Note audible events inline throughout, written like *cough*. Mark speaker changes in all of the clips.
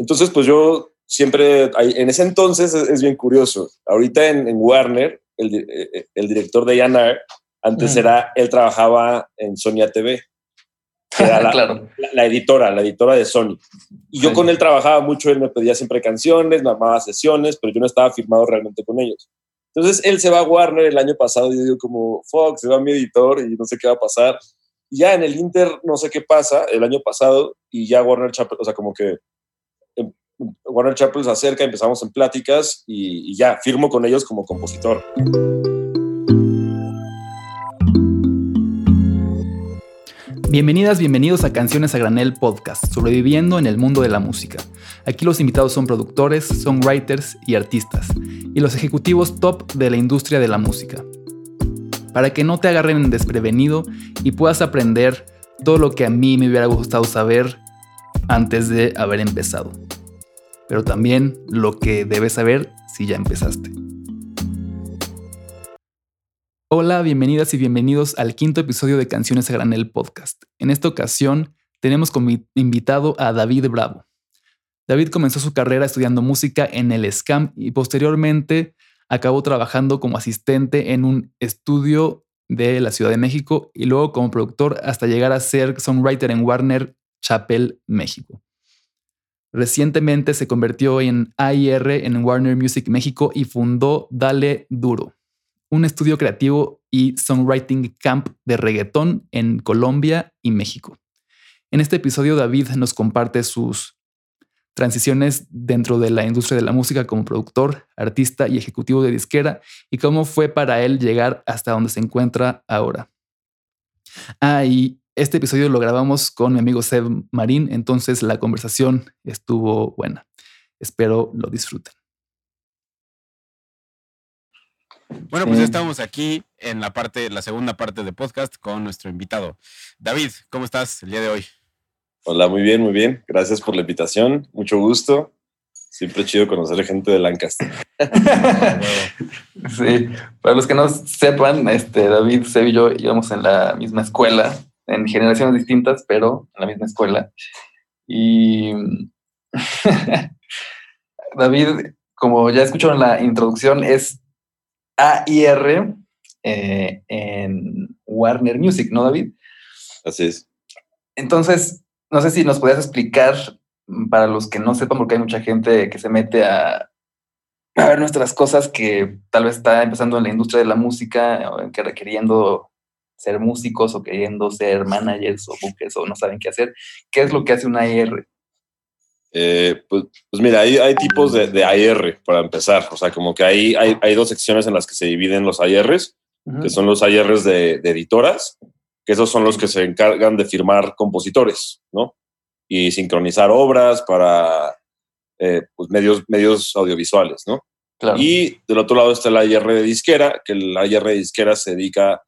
Speaker 1: Entonces, pues yo siempre, en ese entonces es, bien curioso. Ahorita en, Warner, el, eh, eh, el, director de Yanar, antes era, él trabajaba en Sonia TV. era *laughs* la, claro. la, editora, la editora de Sony. Y yo con él trabajaba mucho, él me pedía siempre canciones, me armaba sesiones, pero yo no estaba firmado realmente con ellos. Entonces él se va a Warner el año pasado y yo digo como, Fox, se va mi editor y no sé qué va a pasar. Y ya en el Inter no sé qué pasa el año pasado y ya Warner Chappell, o sea, como que Warner Chappell se acerca, empezamos en pláticas y, y ya firmo con ellos como compositor.
Speaker 2: Bienvenidas, bienvenidos a Canciones a Granel Podcast, sobreviviendo en el mundo de la música. Aquí los invitados son productores, songwriters y artistas, y los ejecutivos top de la industria de la música. Para que no te agarren desprevenido y puedas aprender todo lo que a mí me hubiera gustado saber antes de haber empezado. Pero también lo que debes saber si ya empezaste. Hola, bienvenidas y bienvenidos al quinto episodio de Canciones a Granel Podcast. En esta ocasión tenemos como invitado a David Bravo. David comenzó su carrera estudiando música en el SCAM y posteriormente acabó trabajando como asistente en un estudio de la Ciudad de México y luego como productor hasta llegar a ser songwriter en Warner Chapel, México. Recientemente se convirtió en AIR en Warner Music México y fundó Dale Duro, un estudio creativo y songwriting camp de reggaetón en Colombia y México. En este episodio David nos comparte sus transiciones dentro de la industria de la música como productor, artista y ejecutivo de disquera y cómo fue para él llegar hasta donde se encuentra ahora. Ah, este episodio lo grabamos con mi amigo Seb Marín, entonces la conversación estuvo buena. Espero lo disfruten.
Speaker 3: Bueno, pues ya estamos aquí en la parte, la segunda parte de podcast con nuestro invitado. David, ¿cómo estás el día de hoy?
Speaker 1: Hola, muy bien, muy bien. Gracias por la invitación. Mucho gusto. Siempre chido conocer a gente de Lancaster. *laughs*
Speaker 4: sí, para los que no sepan, este, David, Seb y yo íbamos en la misma escuela, en generaciones distintas, pero en la misma escuela. Y *laughs* David, como ya escucharon la introducción, es AIR eh, en Warner Music, ¿no, David?
Speaker 1: Así es.
Speaker 4: Entonces, no sé si nos podías explicar, para los que no sepan, porque hay mucha gente que se mete a, ver nuestras cosas que tal vez está empezando en la industria de la música, que requiriendo ser músicos o queriendo ser managers o buques o no saben qué hacer. ¿Qué es lo que hace un AIR?
Speaker 1: Eh, pues, pues, mira, hay, hay tipos de, de, AR para empezar. O sea, como que hay, hay, hay, dos secciones en las que se dividen los ARs, que son los ARs de, de, editoras, que esos son los que se encargan de firmar compositores, ¿no? Y sincronizar obras para eh, pues medios, medios audiovisuales, ¿no? Y del otro lado está el AR de disquera, que el AR de disquera se dedica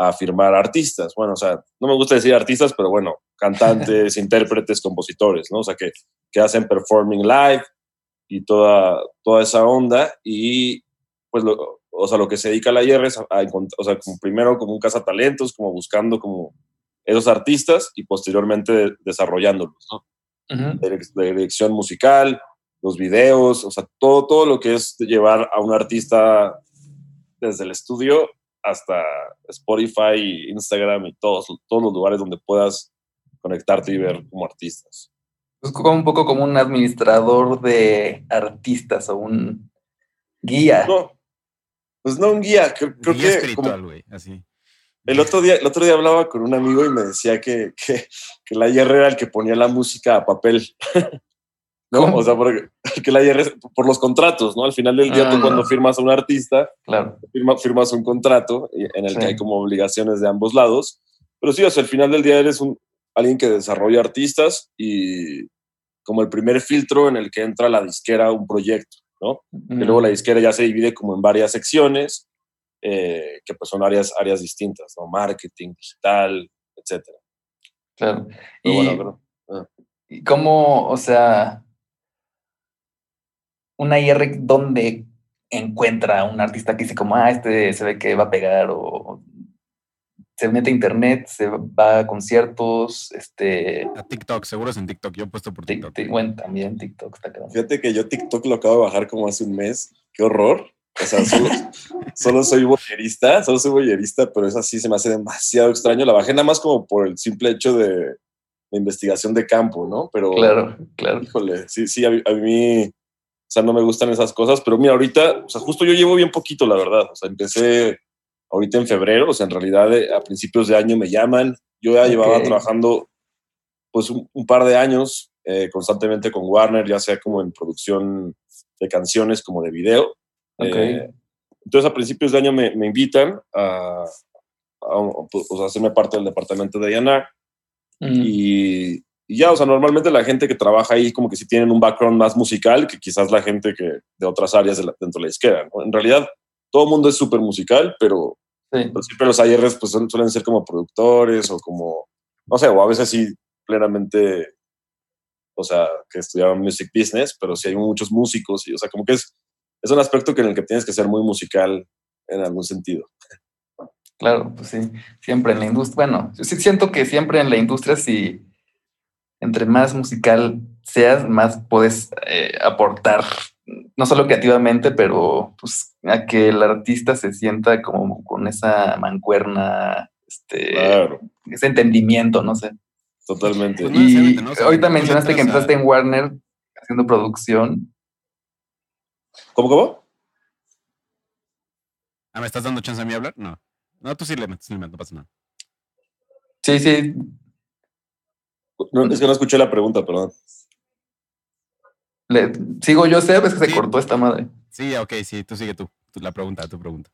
Speaker 1: a firmar artistas. Bueno, o sea, no me gusta decir artistas, pero bueno, cantantes, *laughs* intérpretes, compositores, ¿no? O sea, que, que hacen performing live y toda, toda esa onda. Y pues, lo, o sea, lo que se dedica a la IR es a, encontrar, o sea, como primero como un cazatalentos, como buscando como esos artistas y posteriormente desarrollándolos, ¿no? de, dirección musical, los videos, o sea, todo, todo lo que es llevar a un artista desde el estudio hasta Spotify, Instagram y todos, todos los lugares donde puedas conectarte y ver como artistas.
Speaker 4: Es como un poco como un administrador de artistas o un guía.
Speaker 1: No, pues no un guía, creo, guía espiritual, güey, así. El otro, día, el otro día hablaba con un amigo y me decía que, que, que la IR era el que ponía la música a papel. *laughs* ¿no? O sea, porque, *laughs* la IR, por los contratos, ¿no? Al final del día, tú ah. cuando firmas a un artista, claro. firmas un contrato en el que hay como obligaciones de ambos lados. Pero sí, o sea, al final del día eres un, alguien que desarrolla artistas y como el primer filtro en el que entra la disquera un proyecto, ¿no? Y luego la disquera ya se divide como en varias secciones, eh, que pues son áreas, áreas distintas, ¿no? Marketing, digital, etcétera.
Speaker 4: Claro. y, ah. ¿Y cómo, o sea, una IR donde encuentra un artista que dice como, ah, este se ve que va a pegar o se mete a internet, se va a conciertos, este...
Speaker 3: A TikTok, seguro es en TikTok, yo he puesto por TikTok.
Speaker 4: bueno, también TikTok está claro.
Speaker 1: Fíjate que yo TikTok lo acabo de bajar como hace un mes, qué horror. O sea, *laughs* solo, soy bollerista, solo soy bollerista, pero es así, se me hace demasiado extraño. La bajé nada más como por el simple hecho de, investigación de campo, ¿no? Pero,
Speaker 4: claro, claro.
Speaker 1: Híjole, sí, sí, a, mí, o sea, no me gustan esas cosas, pero mira, ahorita, o sea, justo yo llevo bien poquito, la verdad. O sea, empecé ahorita en febrero, o sea, en realidad eh, a principios de año me llaman. Yo ya llevaba trabajando pues un, par de años eh, constantemente con Warner, ya sea como en producción de canciones como de video. Eh, entonces a principios de año me, me invitan a, pues, hacerme parte del departamento de A&R y, y, ya, o sea, normalmente la gente que trabaja ahí como que sí tienen un background más musical que quizás la gente que de otras áreas dentro de la izquierda. En realidad todo el mundo es súper musical, pero, siempre los ARs pues, suelen ser como productores o como, no sé, o a veces sí plenamente, o sea, que estudiaban music business, pero sí hay muchos músicos y, o sea, como que es, es un aspecto que en el que tienes que ser muy musical en algún sentido.
Speaker 4: Claro, pues sí, siempre en la industria, bueno, yo sí siento que siempre en la industria si entre más musical seas, más puedes eh, aportar no solo creativamente, pero pues a que el artista se sienta como con esa mancuerna, este, ese entendimiento, no sé.
Speaker 1: Totalmente.
Speaker 4: Pues y ahorita mencionaste que empezaste en Warner haciendo producción.
Speaker 1: ¿Cómo, cómo?
Speaker 3: Ah, ¿me estás dando chance a mí hablar? No. No, tú sí le metes, no pasa nada.
Speaker 4: Sí, sí.
Speaker 1: No, es que no escuché la pregunta, perdón
Speaker 4: sigo yo, sé, es que se cortó esta madre.
Speaker 3: Sí, ok, sí, tú sigue tú, la pregunta, tu pregunta.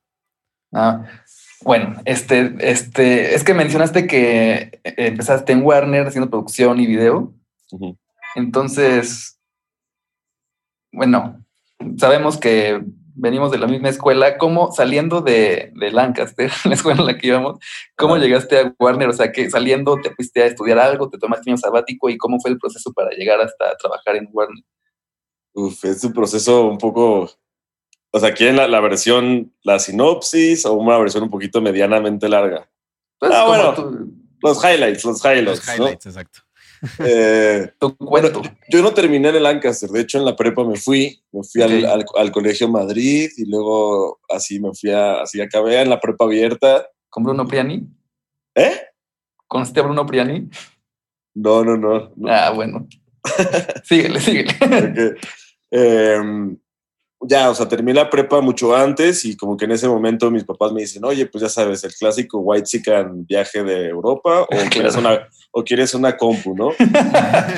Speaker 4: Ah, bueno, este, este, es que mencionaste que empezaste en Warner haciendo producción y video. Entonces, bueno, sabemos que venimos de la misma escuela. ¿Cómo saliendo de, de Lancaster, *laughs* la escuela en la que íbamos, cómo llegaste a Warner? O sea, que saliendo te fuiste a estudiar algo, te tomaste un sabático y cómo fue el proceso para llegar hasta trabajar en Warner?
Speaker 1: Uf, es un proceso un poco. O sea, ¿quieren la, la versión, la sinopsis o una versión un poquito medianamente larga? Pues ah, bueno, los highlights, los highlights. Los highlights,
Speaker 3: exacto.
Speaker 1: Eh, yo no terminé en el Lancaster, de hecho en la prepa me fui, me fui al, al, colegio Madrid y luego así me fui a, así acabé en la prepa abierta.
Speaker 4: ¿Con Bruno Priani?
Speaker 1: ¿Eh?
Speaker 4: ¿Conste a Bruno Priani?
Speaker 1: No, no, no.
Speaker 4: Ah, bueno. *laughs* síguele, síguele.
Speaker 1: Em, ya, o sea, terminé la prepa mucho antes y como que en ese momento mis papás me dicen, oye, pues ya sabes, el clásico white chicken viaje de Europa o *laughs* quieres una, o quieres una compu, ¿no?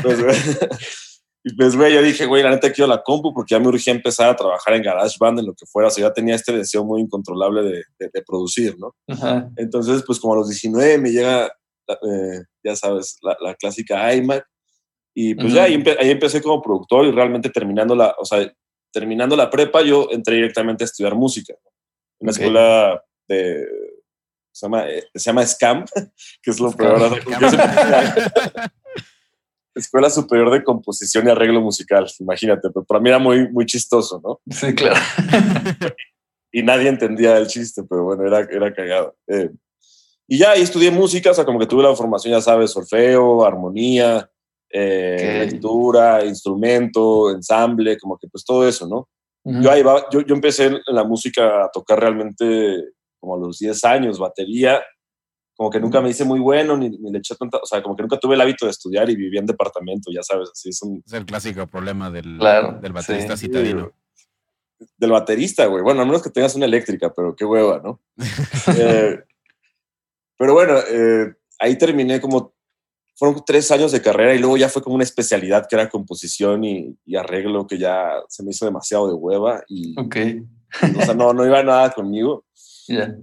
Speaker 1: pues, *laughs* y pues, güey, yo dije, güey, la neta quiero la compu porque ya me urgía empezar a trabajar en GarageBand, en lo que fuera, o sea, ya tenía este deseo muy incontrolable de, de, producir, ¿no? Entonces, pues como a los 19 me llega, eh, ya sabes, la, la clásica iMac y pues ya ahí, empecé como productor y realmente terminando la, o sea, terminando la prepa yo entré directamente a estudiar música. En una escuela de, se llama, eh, se llama SCAM, *laughs* que es lo peor. *laughs* Escuela Superior de Composición y Arreglo Musical, imagínate, pero para mí era muy, muy chistoso, ¿no?
Speaker 4: Sí, claro. *laughs*
Speaker 1: y nadie entendía el chiste, pero bueno, era, era cagado. Eh, y ya ahí estudié música, o sea, como que tuve la formación, ya sabes, solfeo, armonía, eh, lectura, instrumento, ensamble, como que pues todo eso, ¿no? yo, ahí va, yo, yo, empecé en la música a tocar realmente como a los 10 años, batería, como que nunca me hice muy bueno, ni, ni, le eché tanta, o sea, como que nunca tuve el hábito de estudiar y vivía en departamento, ya sabes, así es un...
Speaker 3: Es el clásico problema del, del baterista
Speaker 1: sí, citadino. Del baterista, güey. Bueno, a menos que tengas una eléctrica, pero qué hueva, ¿no? *laughs* eh, pero bueno, eh, ahí terminé como fueron tres años de carrera y luego ya fue como una especialidad que era composición y, arreglo que ya se me hizo demasiado de hueva y,
Speaker 4: ok
Speaker 1: o sea, no, no iba nada conmigo. *laughs*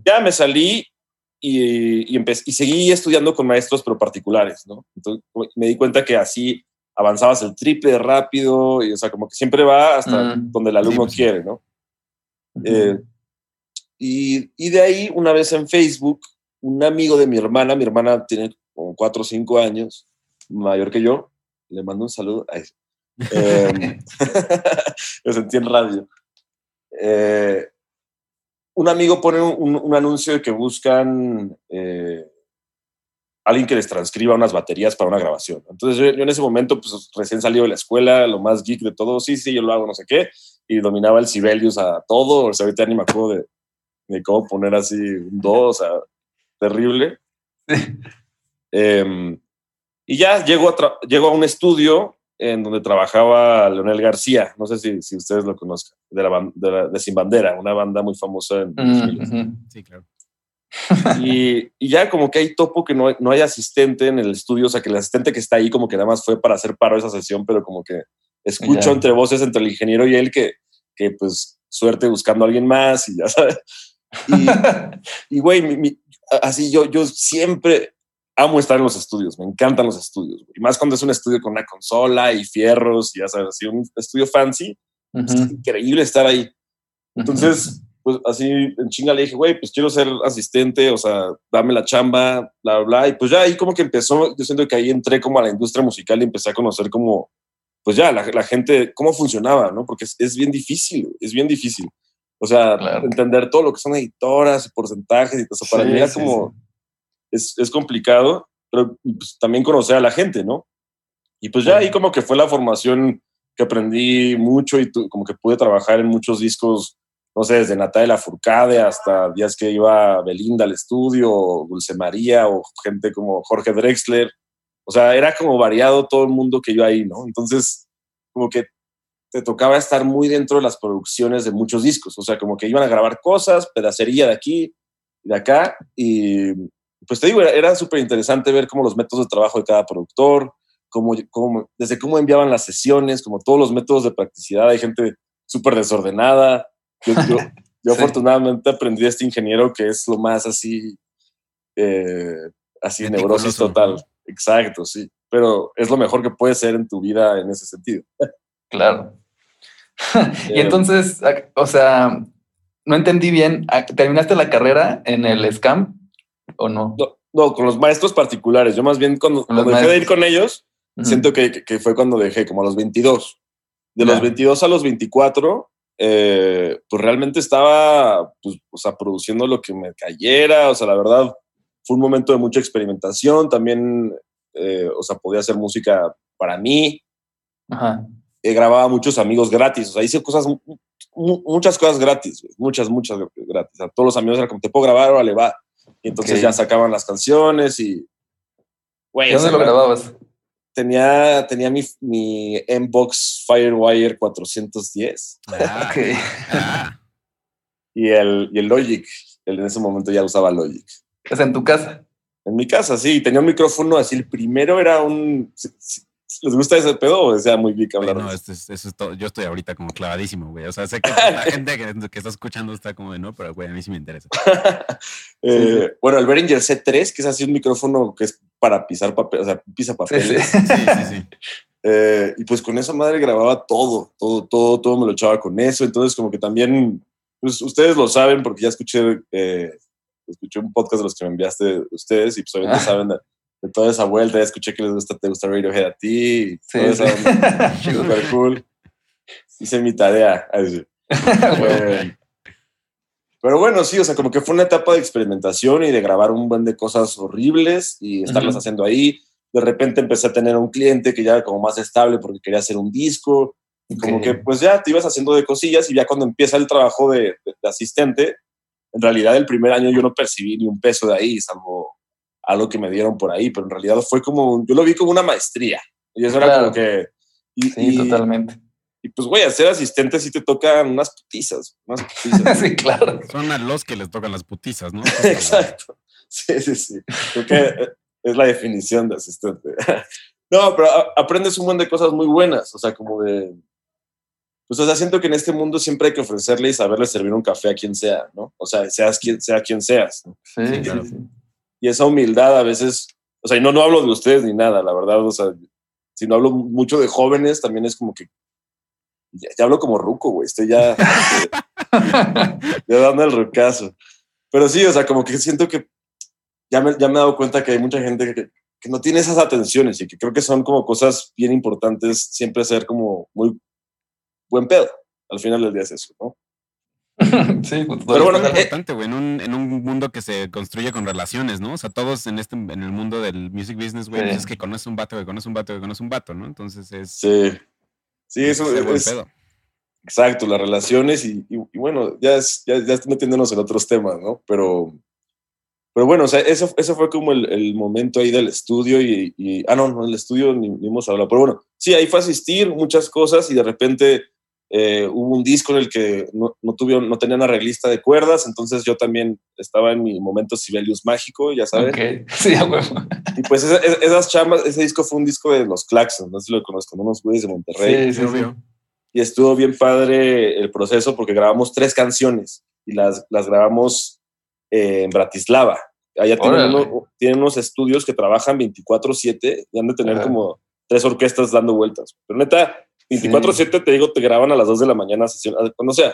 Speaker 1: Ya me salí y, y, y seguí estudiando con maestros pero particulares, ¿no? Entonces me di cuenta que así avanzabas el triple rápido y o sea, como que siempre va hasta mm. donde el alumno pues quiere, ¿no? Eh, y, y de ahí, una vez en Facebook, un amigo de mi hermana, mi hermana tiene como cuatro o cinco años, mayor que yo. Le mando un saludo. Eh, *laughs* me sentí en radio. Eh, un amigo pone un, anuncio de que buscan eh, alguien que les transcriba unas baterías para una grabación. Entonces yo, en ese momento, pues recién salido de la escuela, lo más geek de todo, sí, sí, yo lo hago, no sé qué, y dominaba el Sibelius a todo, o sea, ahorita ni me acuerdo de, de cómo poner así un do, o sea, terrible. *laughs* Em, y ya llego a, llego a un estudio en donde trabajaba Leonel García, no sé si, si ustedes lo conozcan, de, la, de, de, Sin Bandera, una banda muy famosa en
Speaker 3: mm, Sí, claro.
Speaker 1: Y, y, ya como que hay topo que no, no hay asistente en el estudio, o sea que el asistente que está ahí como que nada más fue para hacer paro esa sesión, pero como que escucho entre voces entre el ingeniero y él que, que pues suerte buscando a alguien más y ya sabes. Y, *laughs* güey, así yo, yo siempre amo estar en los estudios, me encantan los estudios, y más cuando es un estudio con una consola y fierros y ya sabes, así un estudio fancy, es increíble estar ahí. Entonces, pues así en chinga le dije, güey, pues quiero ser asistente, o sea, dame la chamba, bla, bla, y pues ya ahí como que empezó, yo siento que ahí entré como a la industria musical y empecé a conocer como, pues ya, la, la gente, cómo funcionaba, ¿no? Porque es, es, bien difícil, es bien difícil. O sea, entender todo lo que son editoras y porcentajes y todo eso, para mí era como es, complicado, pero pues, también conocer a la gente, ¿no? Y pues ya ahí como que fue la formación que aprendí mucho y como que pude trabajar en muchos discos, no sé, desde Natalia Furcade hasta días que iba Belinda al estudio, o Dulce María, o gente como Jorge Drexler. O sea, era como variado todo el mundo que yo ahí, ¿no? Entonces, como que te tocaba estar muy dentro de las producciones de muchos discos. O sea, como que iban a grabar cosas, pedacería de aquí y de acá, y, pues te digo, era, súper interesante ver cómo los métodos de trabajo de cada productor, cómo, cómo, desde cómo enviaban las sesiones, como todos los métodos de practicidad. Hay gente súper desordenada. Yo, yo, *laughs* afortunadamente aprendí a este ingeniero que es lo más así, eh, así neurosis total. Exacto, sí. Pero es lo mejor que puede ser en tu vida en ese sentido.
Speaker 4: Claro. *laughs* y entonces, o sea, no entendí bien. ¿Terminaste la carrera en el SCAM? ¿O no?
Speaker 1: No, con los maestros particulares. Yo más bien cuando, dejé de ir con ellos, siento que, que, fue cuando dejé, como a los 22. De los 22 a los 24, eh, pues realmente estaba, pues, o sea, produciendo lo que me cayera. O sea, la verdad, fue un momento de mucha experimentación. También, eh, o sea, podía hacer música para mí. Ajá. Eh, grababa muchos amigos gratis. O sea, hice cosas, muchas cosas gratis, muchas, muchas gratis. A todos los amigos era como, te puedo grabar, vale, va. Y entonces ya sacaban las canciones y...
Speaker 4: ¿Dónde lo grababas?
Speaker 1: Tenía, tenía mi, mi Mbox Firewire 410.
Speaker 3: Ah, ah.
Speaker 1: Y, el, y el Logic. en ese momento ya usaba Logic.
Speaker 4: ¿Es en tu casa?
Speaker 1: En mi casa, sí. Tenía un micrófono así. El primero era un les gusta ese pedo o sea muy geek hablar.
Speaker 3: no, eso es todo. Yo estoy ahorita como clavadísimo, güey. O sea, sé que la *laughs* gente que, está escuchando está como de no, pero güey, a mí sí me interesa. *laughs*
Speaker 1: Eh, bueno, el Behringer C3, que es así un micrófono que es para pisar papel, o sea, pisa papel.
Speaker 3: Sí, sí, sí. *laughs*
Speaker 1: Eh, y pues con esa madre grababa todo, todo, todo, todo me lo echaba con eso. Entonces, como que también, pues ustedes lo saben porque ya escuché, eh, escuché un podcast de los que me enviaste ustedes y pues obviamente ah. saben de toda esa vuelta. Ya escuché que les gusta, te gusta Radiohead a ti. Sí, Super cool. Hice mi tarea. *laughs* Eh, pero bueno, sí, o sea, como que fue una etapa de experimentación y de grabar un buen de cosas horribles y estarlas haciendo ahí. De repente empecé a tener un cliente que ya era como más estable porque quería hacer un disco. Y como que pues ya te ibas haciendo de cosillas y ya cuando empieza el trabajo de, de asistente, en realidad el primer año yo no percibí ni un peso de ahí, salvo algo que me dieron por ahí, pero en realidad fue como, yo lo vi como una maestría. Y eso era como que...
Speaker 4: sí, totalmente.
Speaker 1: Y pues, güey, a ser asistente sí te tocan unas putizas. Unas putizas. *laughs*
Speaker 4: sí, claro.
Speaker 3: Son a los que les tocan las putizas, ¿no? *laughs*
Speaker 1: Exacto. Sí, sí, sí. Creo que es la definición de asistente. *laughs* no, pero aprendes un montón de cosas muy buenas. O sea, como de... Pues, o sea, siento que en este mundo siempre hay que ofrecerle y saberle servir un café a quien sea, ¿no? O sea, seas quien, sea quien seas.
Speaker 4: Sí, sí, claro. sí
Speaker 1: y esa humildad a veces, o sea, y no, no hablo de ustedes ni nada, la verdad, o sea, si no hablo mucho de jóvenes, también es como que ya, hablo como ruco, güey, estoy ya, *laughs* ya dando el rucazo. Pero sí, o sea, como que siento que ya me, ya me he dado cuenta que hay mucha gente que, que no tiene esas atenciones y que creo que son como cosas bien importantes siempre ser como muy buen pedo. Al final del día es eso, ¿no? *laughs*
Speaker 3: sí, pues, pero bueno, es importante, güey, en un, en un mundo que se construye con relaciones, ¿no? O sea, todos en este, en el mundo del music business, güey, pues, es que conoce un vato, que conoce un vato, que conoce un vato, ¿no? Entonces es.
Speaker 1: Sí. Sí, eso es. Pedo. Exacto, las relaciones y, y, bueno, ya, es, ya, ya metiéndonos en otros temas, ¿no? Pero, pero bueno, o sea, eso, eso fue como el, el momento ahí del estudio y, y, ah, no, no, el estudio ni, ni hemos hablado, pero bueno, sí, ahí fue asistir muchas cosas y de repente eh, hubo un disco en el que no, no, tuvieron, no tenían arreglista de cuerdas, entonces yo también estaba en mi momento Sibelius mágico, ya sabes.
Speaker 4: Okay. *laughs* Sí,
Speaker 1: Y pues esas chambas, ese disco fue un disco de los Claxons, no sé si lo conozco, unos güeyes de Monterrey.
Speaker 4: Sí, sí, sí.
Speaker 1: Y estuvo bien padre el proceso porque grabamos tres canciones y las, las grabamos eh, en Bratislava. Allá tienen, unos estudios que trabajan 24/7 y han de tener como tres orquestas dando vueltas. Pero neta, 24-7 te digo, te graban a las 2 de la mañana, sesión, cuando sea.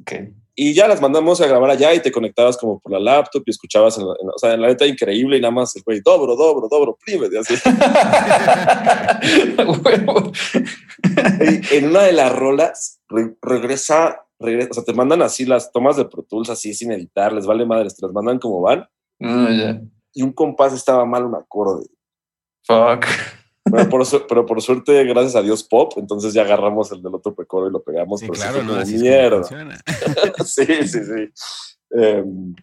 Speaker 4: Okay.
Speaker 1: Y ya las mandamos a grabar allá y te conectabas como por la laptop y escuchabas, en o sea, en la neta increíble y nada más el güey, dobro, dobro, dobro, prime, así. *laughs* en una de las rolas regresa, regresa, o sea, te mandan así las tomas de Pro Tools así sin editar, les vale madres, te las mandan como van.
Speaker 4: Ah,
Speaker 1: y un compás estaba mal un acorde.
Speaker 4: Fuck.
Speaker 1: Pero por, pero por, suerte, gracias a Dios, pop. Entonces ya agarramos el del otro precoro y lo pegamos.
Speaker 3: Sí, claro, no,
Speaker 1: mierda. *laughs* *laughs* sí, sí, sí. Em,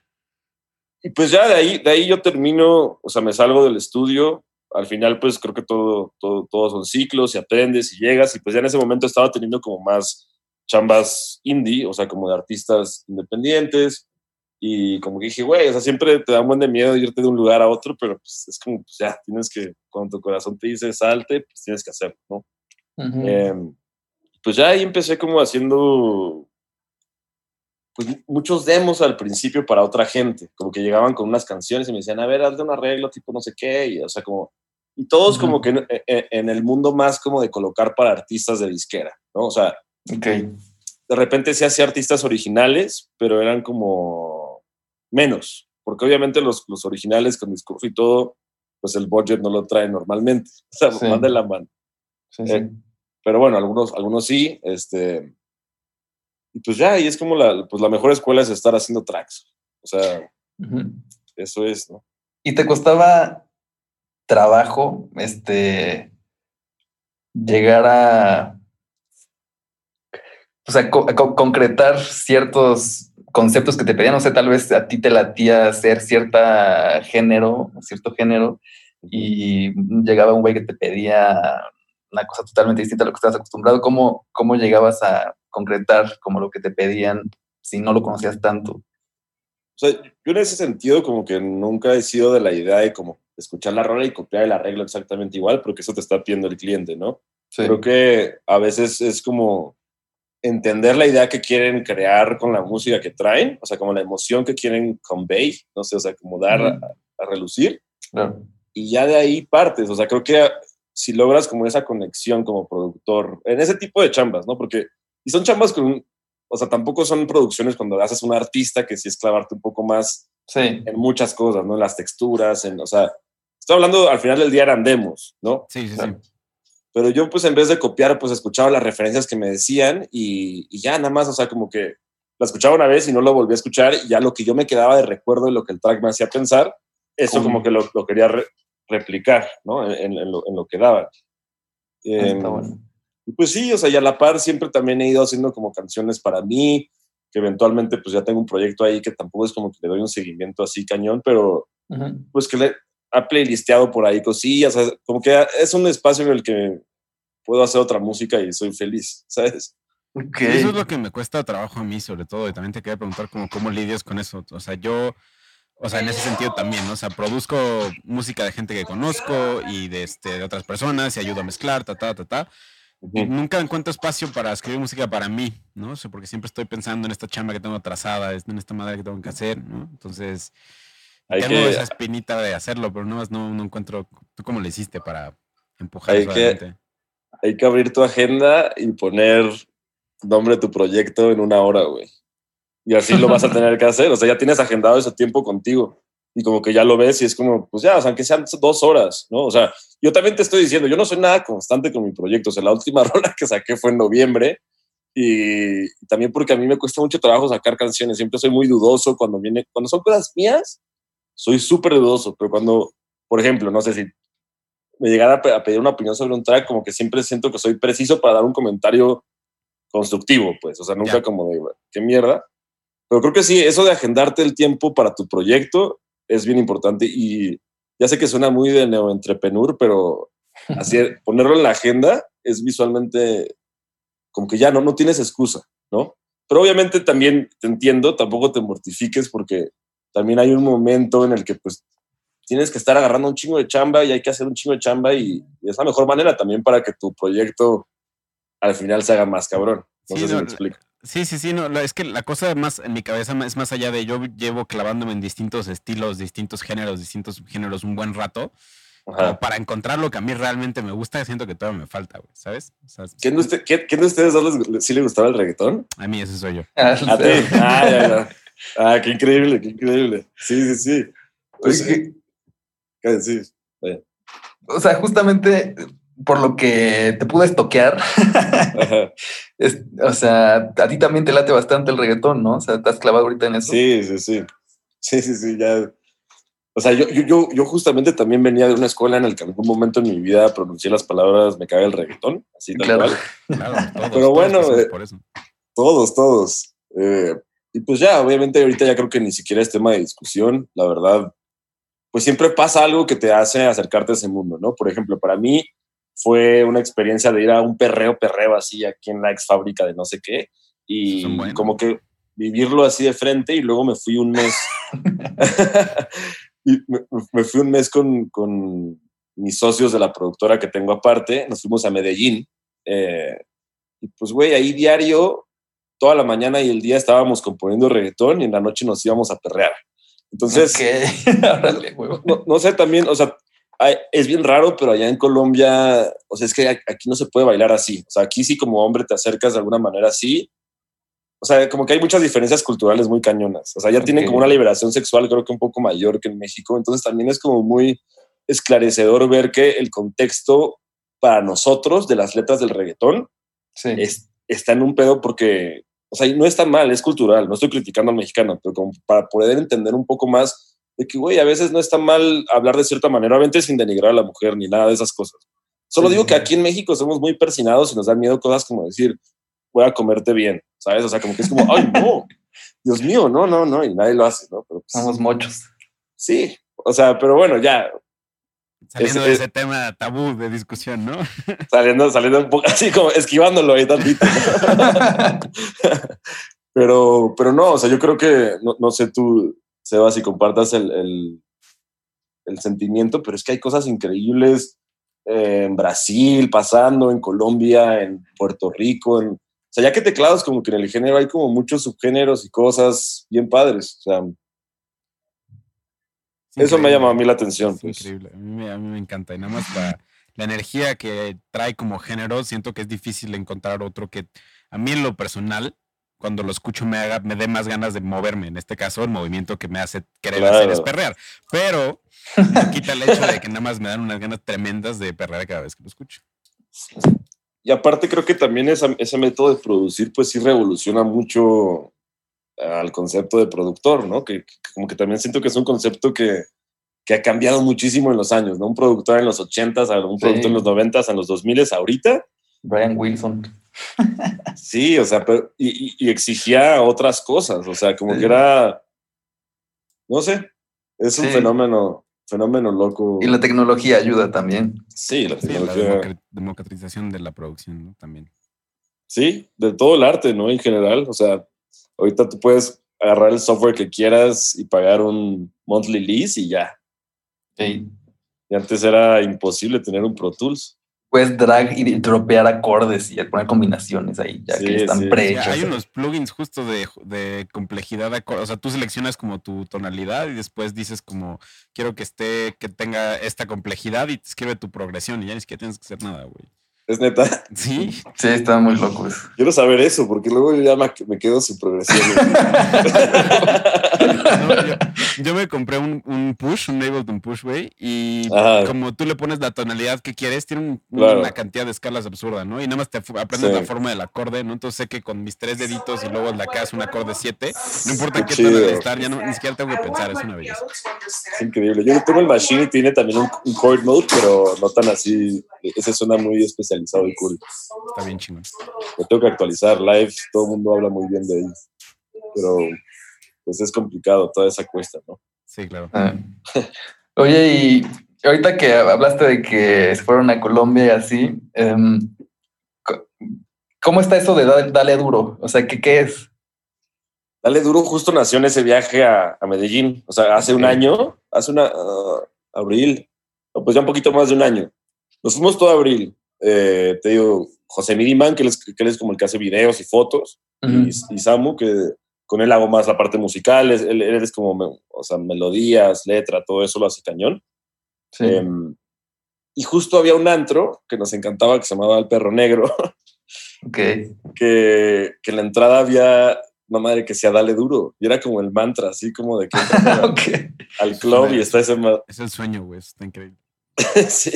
Speaker 1: y pues ya de ahí, de ahí yo termino, o sea, me salgo del estudio. Al final, pues creo que todo, todo, todos son ciclos y aprendes y llegas. Y pues ya en ese momento estaba teniendo como más chambas indie, o sea, como de artistas independientes. Y como que dije, güey, o sea, siempre te da un buen de miedo irte de un lugar a otro, pero pues es como, pues ya, tienes que, cuando tu corazón te dice salte, pues tienes que hacerlo, ¿no? Em, pues ya ahí empecé como haciendo pues, muchos demos al principio para otra gente, como que llegaban con unas canciones y me decían, a ver, hazle un arreglo, tipo no sé qué, y o sea, como, y todos como que en, en, el mundo más como de colocar para artistas de disquera, ¿no? O sea,
Speaker 4: okay.
Speaker 1: de repente se hacía artistas originales, pero eran como menos, porque obviamente los, los originales con discurso y todo, pues el budget no lo trae normalmente, *laughs* o sea, sí. de la mano.
Speaker 4: Eh,
Speaker 1: pero bueno, algunos, algunos sí, este, y pues ya, y es como la, pues la mejor escuela es estar haciendo tracks, o sea, eso es, ¿no?
Speaker 4: ¿Y te costaba trabajo, este, llegar a, o sea, concretar ciertos conceptos que te pedían, no sé, tal vez a ti te latía hacer cierta género, cierto género, y llegaba un güey que te pedía una cosa totalmente distinta a lo que estabas acostumbrado. ¿Cómo, cómo llegabas a concretar como lo que te pedían si no lo conocías tanto?
Speaker 1: O sea, yo en ese sentido como que nunca he sido de la idea de como escuchar la rola y copiar el arreglo exactamente igual, porque eso te está pidiendo el cliente, ¿no? Creo que a veces es como entender la idea que quieren crear con la música que traen, o sea, como la emoción que quieren convey, no sé, o sea, como dar a, relucir. Y ya de ahí partes, o sea, creo que si logras como esa conexión como productor, en ese tipo de chambas, ¿no? Porque, y son chambas con, o sea, tampoco son producciones cuando haces un artista que sí es clavarte un poco más en muchas cosas, ¿no? En las texturas, en, o sea, estoy hablando, al final del día eran demos, ¿no?
Speaker 3: Sí, sí, sí.
Speaker 1: Pero yo, pues, en vez de copiar, pues, escuchaba las referencias que me decían y, ya nada más, o sea, como que la escuchaba una vez y no lo volví a escuchar y ya lo que yo me quedaba de recuerdo de lo que el track me hacía pensar, eso como que lo, lo quería replicar, ¿no? En, en, lo, en, lo, que daba.
Speaker 4: Eh, Está bueno.
Speaker 1: Pues sí, o sea, y a la par siempre también he ido haciendo como canciones para mí, que eventualmente pues ya tengo un proyecto ahí que tampoco es como que le doy un seguimiento así cañón, pero uh -huh. pues que le, ha playlisteado por ahí cosillas, como que es un espacio en el que puedo hacer otra música y soy feliz, ¿sabes?
Speaker 3: Okay. Eso es lo que me cuesta trabajo a mí, sobre todo, y también te quería preguntar como, cómo lidias con eso. O sea, yo, o sea, en ese sentido también, ¿no? O sea, produzco música de gente que conozco y de, este, de otras personas y ayudo a mezclar, ta, ta, ta, ta. Uh -huh. nunca encuentro espacio para escribir música para mí, ¿no? O sea, porque siempre estoy pensando en esta chamba que tengo atrasada, en esta madre que tengo que hacer, ¿no? Entonces, hay Tengo que, esa espinita de hacerlo, pero no, no, no encuentro. ¿Tú cómo le hiciste para empujar
Speaker 1: hay que? Hay que abrir tu agenda y poner nombre de tu proyecto en una hora, güey. Y así lo vas a *laughs* tener que hacer. O sea, ya tienes agendado ese tiempo contigo. Y como que ya lo ves y es como, pues ya, o sea, aunque sean dos horas, ¿no? O sea, yo también te estoy diciendo, yo no soy nada constante con mi proyecto. O sea, la última *laughs* rola que saqué fue en noviembre y también porque a mí me cuesta mucho trabajo sacar canciones. Siempre soy muy dudoso cuando viene, cuando son cosas mías, soy súper dudoso, pero cuando, por ejemplo, no sé si me llegara a pedir una opinión sobre un track, como que siempre siento que soy preciso para dar un comentario constructivo, pues, o sea, nunca como de, qué mierda. Pero creo que sí, eso de agendarte el tiempo para tu proyecto es bien importante y ya sé que suena muy de neoentrepreneur, pero *laughs* así ponerlo en la agenda es visualmente como que ya no, no tienes excusa, ¿no? Pero obviamente también te entiendo, tampoco te mortifiques porque también hay un momento en el que pues tienes que estar agarrando un chingo de chamba y hay que hacer un chingo de chamba y, es la mejor manera también para que tu proyecto al final se haga más cabrón. No sé si me explico.
Speaker 3: Sí, sí, sí, no, es que la cosa más en mi cabeza es más allá de yo llevo clavándome en distintos estilos, distintos géneros, distintos géneros un buen rato para encontrar lo que a mí realmente me gusta, siento que todavía me falta, güey, ¿sabes?
Speaker 1: ¿Quién, de ustedes dos sí le gustaba el reggaetón?
Speaker 3: A mí ese soy yo.
Speaker 1: Ah, ¿A ti? Ah, ya, ya. *laughs* ah, qué increíble, qué increíble. Sí, sí, sí. Pues, sí. sí.
Speaker 4: O sea, justamente por lo que te pude estoquear, *laughs* o sea, a ti también te late bastante el reggaetón, ¿no? O sea, has clavado ahorita en eso.
Speaker 1: Sí, sí, sí. Sí, sí, sí, ya o sea, yo, yo, yo justamente también venía de una escuela en la que en algún momento en mi vida pronuncié las palabras me caga el reggaetón, así tal
Speaker 3: claro. Claro, todos,
Speaker 1: Pero bueno, eh, todos, todos. Eh, y pues ya, obviamente ahorita ya creo que ni siquiera es tema de discusión, la verdad. Pues siempre pasa algo que te hace acercarte a ese mundo, ¿no? Por ejemplo, para mí fue una experiencia de ir a un perreo, perreo así aquí en la ex fábrica de no sé qué. Y como que vivirlo así de frente y luego me fui un mes. *laughs* Y me, fui un mes con, con, mis socios de la productora que tengo aparte, nos fuimos a Medellín. Eh, y pues, güey, ahí diario, toda la mañana y el día estábamos componiendo reggaetón y en la noche nos íbamos a perrear. Entonces, *laughs* no, no, sé, también, o sea, es bien raro, pero allá en Colombia, o sea, es que aquí no se puede bailar así. O sea, aquí sí como hombre te acercas de alguna manera así, o sea, como que hay muchas diferencias culturales muy cañonas. O sea, ya tienen como una liberación sexual creo que un poco mayor que en México. Entonces también es como muy esclarecedor ver que el contexto para nosotros de las letras del reggaetón está en un pedo porque, o sea, no está mal, es cultural. No estoy criticando al mexicano, pero como para poder entender un poco más de que, güey, a veces no está mal hablar de cierta manera, obviamente sin denigrar a la mujer ni nada de esas cosas. Solo digo que aquí en México somos muy persinados y nos dan miedo cosas como decir, voy a comerte bien, ¿sabes? O sea, como que es como, ay, no, Dios mío, no, no, no, y nadie lo hace, ¿no?
Speaker 4: Pero, pues, Somos muchos.
Speaker 1: Sí, o sea, pero bueno, ya.
Speaker 3: Saliendo de ese tema tabú de discusión, ¿no? *laughs*
Speaker 1: Saliendo, saliendo un poco así como esquivándolo ahí tantito. *laughs* pero, pero no, o sea, yo creo que, no, sé tú, Sebas, si compartas el, el, el sentimiento, pero es que hay cosas increíbles en Brasil pasando, en Colombia, en Puerto Rico, en, sea, ya que teclados, como que en el género hay como muchos subgéneros y cosas bien padres. O sea, eso me ha llamado a mí la atención.
Speaker 3: Pues. Increíble, a mí, me encanta. Y nada más la, la, energía que trae como género, siento que es difícil encontrar otro que a mí en lo personal, cuando lo escucho me, haga, me dé más ganas de moverme. En este caso, el movimiento que me hace querer hacer es perrear. Pero no quita el hecho de que nada más me dan unas ganas tremendas de perrear cada vez que lo escucho.
Speaker 1: Y aparte creo que también ese método de producir pues sí revoluciona mucho al concepto de productor, ¿no? Que, como que también siento que es un concepto que, que, ha cambiado muchísimo en los años, ¿no? Un productor en los 80s, un productor en los 90s, en los 2000s, ahorita.
Speaker 4: Brian Wilson. *laughs*
Speaker 1: sí, o sea, pero, y, exigía otras cosas, o sea, como que era, no sé, es un fenómeno fenómeno loco.
Speaker 4: Y la tecnología ayuda también.
Speaker 1: Sí, la tecnología.
Speaker 3: democratización de la producción ¿no? también.
Speaker 1: Sí, de todo el arte, ¿no? En general. O sea, ahorita tú puedes agarrar el software que quieras y pagar un monthly lease y ya.
Speaker 4: Sí.
Speaker 1: Y antes era imposible tener un Pro Tools
Speaker 4: puedes drag y dropear acordes y poner combinaciones ahí, ya que están prehechos.
Speaker 3: hay unos plugins justo de, de complejidad de acordes. O sea, tú seleccionas como tu tonalidad y después dices como, quiero que esté, que tenga esta complejidad y te escribe tu progresión y ya ni siquiera tienes que hacer nada, güey.
Speaker 1: ¿Es neta?
Speaker 3: Sí.
Speaker 4: Sí, están muy locos.
Speaker 1: Quiero saber eso, porque luego yo ya me, me quedo sin progresión. *laughs* *laughs*
Speaker 3: No, yo, yo me compré un, un push, un Ableton Push, güey, y
Speaker 1: Ajá.
Speaker 3: como tú le pones la tonalidad que quieres, tiene un-
Speaker 1: Claro.
Speaker 3: una cantidad de escalas absurda, ¿no? Y nada más te aprendes
Speaker 1: Sí.
Speaker 3: la forma del acorde, ¿no? Entonces sé que con mis tres deditos y luego la haces un acorde 7, no importa
Speaker 1: Qué
Speaker 3: qué tono
Speaker 1: chido.
Speaker 3: estar, ya no, ni siquiera tengo que pensar, es una belleza.
Speaker 1: Es increíble. Yo tengo el Machine y tiene también un, un chord mode, pero no tan así. Ese suena muy especializado y cool.
Speaker 3: Está bien chingón.
Speaker 1: Lo tengo que actualizar. Live, todo el mundo habla muy bien de él. Pero pues es complicado toda esa cuesta, ¿no?
Speaker 3: Sí, claro.
Speaker 4: Ah. *laughs* Oye, y ahorita que hablaste de que se fueron a Colombia y así, em, ¿cómo está eso de da- Dale Duro? O sea, ¿qué, qué es?
Speaker 1: Dale Duro justo nació en ese viaje a, a Medellín. O sea, hace un año, hace una ah, abril, pues ya un poquito más de un año. Nos fuimos todo abril. Eh, te digo, José Miriman, que él, es, que él es como el que hace videos y fotos,
Speaker 4: Ujú.
Speaker 1: y, y Samu, que con él hago más la parte musical, es- él, él es como, me- o sea, melodías, letra, todo eso lo hace cañón.
Speaker 4: Sí.
Speaker 1: Em, y justo había un antro que nos encantaba que se llamaba El Perro Negro, *laughs*
Speaker 4: ok.
Speaker 1: que, que en la entrada había una madre que decía dale duro. Y era como el mantra, así como de que *laughs* entras a-
Speaker 4: ok.
Speaker 1: al club y está ese.
Speaker 3: Es el sueño, güey, está increíble. *laughs*
Speaker 1: sí.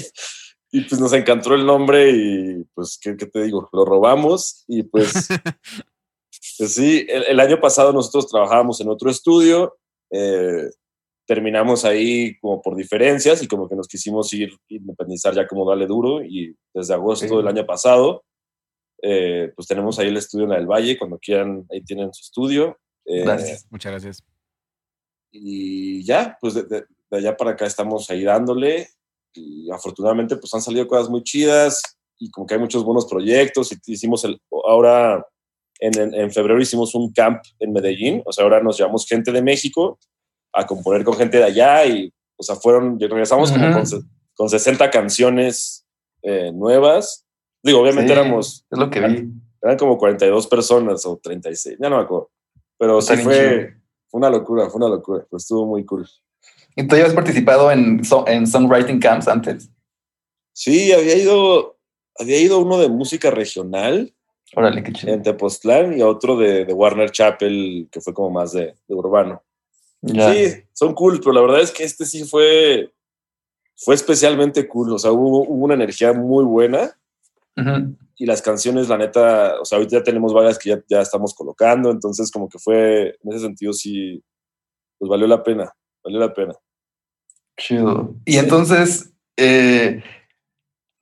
Speaker 1: Y pues nos encantó el nombre y pues, ¿qué, qué te digo? Lo robamos y pues, *laughs* pues sí, el, el año pasado nosotros trabajábamos en otro estudio. eh, terminamos ahí como por diferencias y como que nos quisimos ir independizar ya como dale duro y desde agosto
Speaker 4: Ok.
Speaker 1: del año pasado eh, pues tenemos ahí el estudio en la del Valle cuando quieran ahí tienen su estudio Eh,
Speaker 4: Gracias.
Speaker 3: Muchas gracias.
Speaker 1: y ya pues de, de- de allá para acá estamos ahí dándole y afortunadamente pues han salido cosas muy chidas y como que hay muchos buenos proyectos. Y hicimos el ahora en, en- en febrero hicimos un camp en Medellín o sea ahora nos llevamos gente de México a componer con gente de allá y o sea fueron regresamos como
Speaker 4: Ujú.
Speaker 1: con, se- con 60 canciones eh, nuevas. Digo obviamente
Speaker 4: Sí,
Speaker 1: éramos
Speaker 4: Es lo que vi.
Speaker 1: eran como 42 personas o 36 ya no me acuerdo. Pero
Speaker 4: Está
Speaker 1: sí fue fue una locura fue una locura pues estuvo muy cool
Speaker 4: ¿Y tú ya has participado en, en songwriting camps antes?
Speaker 1: Sí, había ido, había ido uno de música regional
Speaker 4: Órale, qué chido.
Speaker 1: en Tepoztlán y otro de, de Warner Chapel, que fue como más de, de urbano.
Speaker 4: Ya.
Speaker 1: Sí, son cool, pero la verdad es que este sí fue, fue especialmente cool. O sea, hubo, hubo una energía muy buena
Speaker 4: Ujú.
Speaker 1: y las canciones, la neta, o sea, ahorita ya tenemos varias que ya, ya estamos colocando, entonces como que fue, en ese sentido sí, pues valió la pena, valió la pena.
Speaker 4: Chido. Y entonces, eh,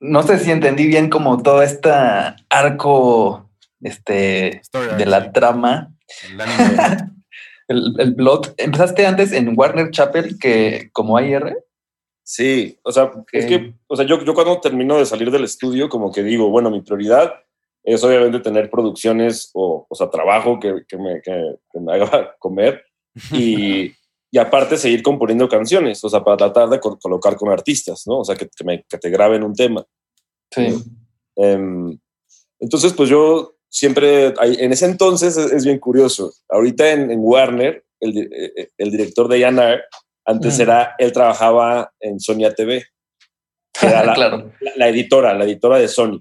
Speaker 4: no sé si entendí bien como todo este arco este,
Speaker 3: Story
Speaker 4: de la
Speaker 3: sí.
Speaker 4: trama,
Speaker 3: El anime. *laughs*
Speaker 4: el, el plot. Empezaste antes en Warner Chapel que como AIR.
Speaker 1: Sí, o sea, es que, o sea, yo, yo cuando termino de salir del estudio, como que digo, bueno, mi prioridad es obviamente tener producciones o, o sea, trabajo que, que me, que- que me haga *laughs* comer y, *laughs* y aparte seguir componiendo canciones, o sea, para tratar de co- colocar con artistas, ¿no? O sea, que, que, me- que te graben un tema.
Speaker 4: Sí.
Speaker 1: Em, entonces, pues yo siempre, en ese entonces es, es bien curioso. Ahorita en, en Warner, el, eh, eh, el director de A&R, antes era, él trabajaba en Sonia TV, que era *laughs* la,
Speaker 4: claro.
Speaker 1: la, la editora, la editora de Sony.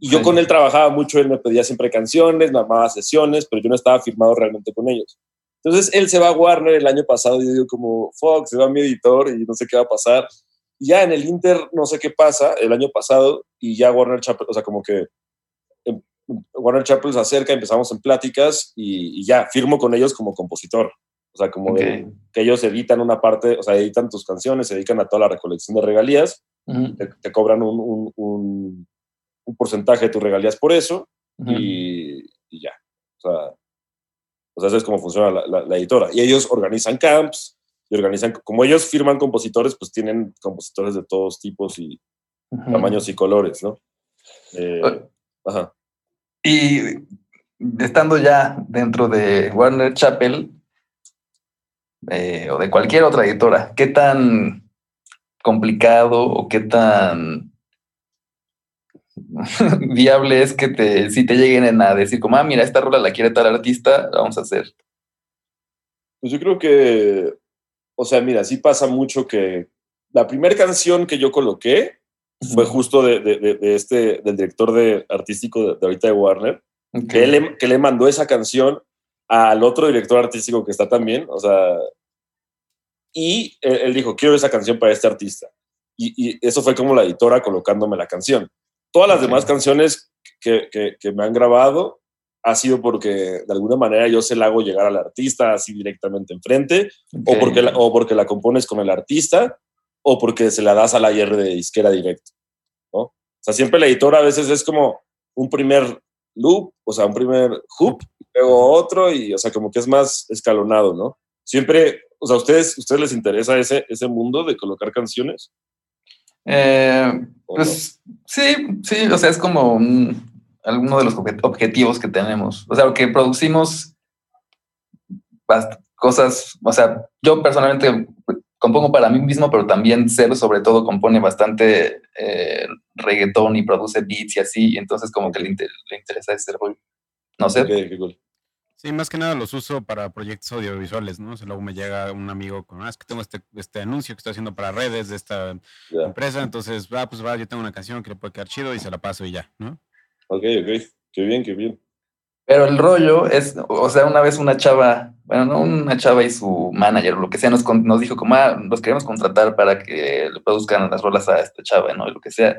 Speaker 1: Y yo
Speaker 4: Sí.
Speaker 1: con él trabajaba mucho, él me pedía siempre canciones, me armaba sesiones, pero yo no estaba firmado realmente con ellos. Entonces él se va a Warner el año pasado y yo digo como, fuck, se va mi editor y no sé qué va a pasar. Y ya en el Inter no sé qué pasa el año pasado y ya Warner Chapel, o sea, como que em, Warner Chapel se acerca, empezamos en pláticas y, y ya firmo con ellos como compositor. O sea, como
Speaker 4: Ok.
Speaker 1: de- que ellos editan una parte, o sea, editan tus canciones, se dedican a toda la recolección de regalías te, te cobran un, un- un- un porcentaje de tus regalías por eso y, y ya. O sea, o sea, así es como funciona la, la- la editora. Y ellos organizan camps y organizan, como ellos firman compositores, pues tienen compositores de todos tipos y tamaños y colores, ¿no? Eh,
Speaker 4: O-
Speaker 1: ajá.
Speaker 4: Y estando ya dentro de Warner Chapel eh, o de cualquier otra editora, ¿qué tan complicado o qué tan *laughs* viable es que te, si te lleguen a decir como, ah, mira, esta rola la quiere tal artista, la vamos a hacer?
Speaker 1: Pues yo creo que, o sea, mira, sí pasa mucho que la primera canción que yo coloqué, fue justo de, de, de, este, del director de, artístico de, ahorita de Warner, que, le, que le mandó esa canción al otro director artístico que está también, o sea, y él, dijo, quiero esa canción para este artista. Y, y, eso fue como la editora colocándome la canción. Todas las demás canciones que, que, que, me han grabado ha sido porque de alguna manera yo se la hago llegar al artista así directamente enfrente, o, porque la, o porque la compones con el artista, o porque se la das a la IR de disquera directo. ¿no? O sea, siempre la editora a veces es como un primer loop, o sea, un primer hoop, luego otro, y o sea, como que es más escalonado, ¿no? Siempre, o sea, ¿a ustedes, ustedes les interesa ese, ese mundo de colocar canciones?
Speaker 4: Eh, pues sí, sí, o sea, es como un, alguno de los objetivos que tenemos. O sea, que producimos cosas, o sea, yo personalmente compongo para mí mismo, pero también Cero sobre todo compone bastante eh, reggaetón y produce beats y así, y entonces como que le, le interesa ese rollo. No sé.
Speaker 3: Sí, más que nada los uso para proyectos audiovisuales, ¿no? O sea, luego me llega un amigo con, ah, es que tengo este, este anuncio que estoy haciendo para redes de esta empresa, entonces, va, ah, pues va, yo tengo una canción que le puede quedar chido y se la paso y ya, ¿no?
Speaker 1: Ok, ok. Qué bien, qué bien.
Speaker 4: Pero el rollo es, o sea, una vez una chava, bueno, no una chava y su manager, lo que sea, nos, nos dijo como, ah, los queremos contratar para que le produzcan las rolas a esta chava, ¿no? Y lo que sea.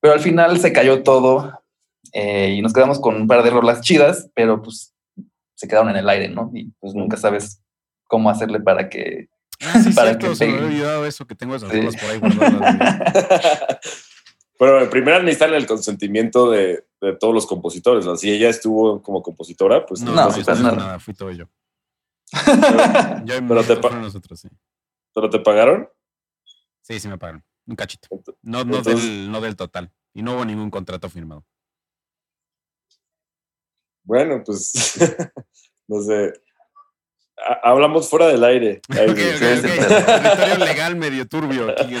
Speaker 4: Pero al final se cayó todo eh, y nos quedamos con un par de rolas chidas, pero pues se quedaron en el aire, ¿no? Y pues nunca sabes cómo hacerle para que...
Speaker 3: Ah, sí, *laughs* para cierto, que se me había olvidado eso, que tengo esas sí. rolas por ahí guardadas. *laughs*
Speaker 1: En primera necesitan el consentimiento de, de, todos los compositores. ¿no? Si ella estuvo como compositora, pues
Speaker 3: no, no, no, pues nada. nada, fui todo yo.
Speaker 1: Pero, *laughs* yo pero, te nosotros, sí. ¿Pero te pagaron?
Speaker 3: Sí, sí me pagaron. Un cachito. No, no, Entonces, del, no del total. Y no hubo ningún contrato firmado.
Speaker 1: Bueno, pues no sé hablamos fuera del aire. *laughs*
Speaker 3: Okay, okay, okay. Territorio legal medio turbio. Aquí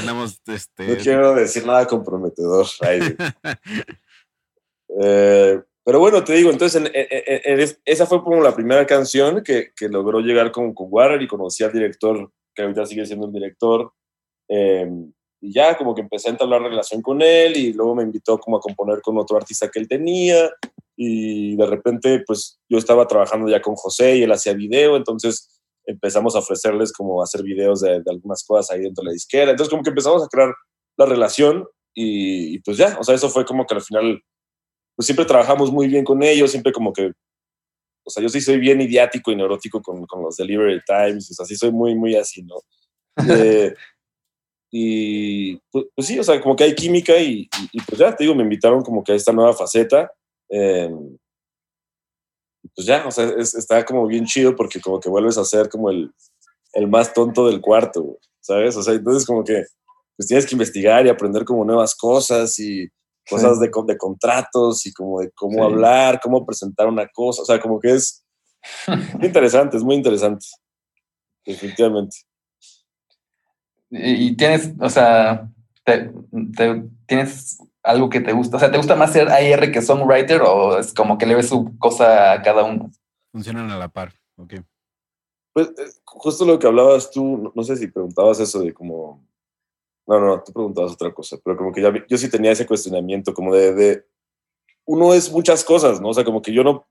Speaker 3: este...
Speaker 1: No quiero decir nada comprometedor. *laughs* eh, pero bueno, te digo, entonces en, en, en, esa fue como la primera canción que, que logró llegar con, con Warner y conocí al director, que ahorita sigue siendo el director. Eh, y ya como que empecé a entablar relación con él y luego me invitó como a componer con otro artista que él tenía y de repente pues yo estaba trabajando ya con José y él hacía video, entonces empezamos a ofrecerles como hacer videos de, de algunas cosas ahí dentro de la disquera, entonces como que empezamos a crear la relación y, y, pues ya, o sea, eso fue como que al final pues siempre trabajamos muy bien con ellos, siempre como que, o sea, yo sí soy bien idiático y neurótico con, con los delivery times, o sea, sí soy muy, muy así, ¿no? Eh, *laughs* y pues, pues, sí, o sea, como que hay química y, y, y, pues ya te digo, me invitaron como que a esta nueva faceta. Eh, pues ya, o sea, es, está como bien chido porque como que vuelves a ser como el, el más tonto del cuarto, ¿sabes? O sea, entonces como que pues tienes que investigar y aprender como nuevas cosas y cosas sí. de, de, contratos y como de cómo sí. hablar, cómo presentar una cosa, o sea, como que es *laughs* interesante, es muy interesante, definitivamente.
Speaker 4: Y tienes, o sea, te, te, tienes algo que te gusta. O sea, ¿te gusta más ser AR que songwriter o es como que le ves su cosa a cada uno?
Speaker 3: Funcionan a la par, ok.
Speaker 1: Pues eh, justo lo que hablabas tú, no, no sé si preguntabas eso de como... No, no, tú preguntabas otra cosa, pero como que ya, yo sí tenía ese cuestionamiento, como de, de, Uno es muchas cosas, ¿no? O sea, como que yo no...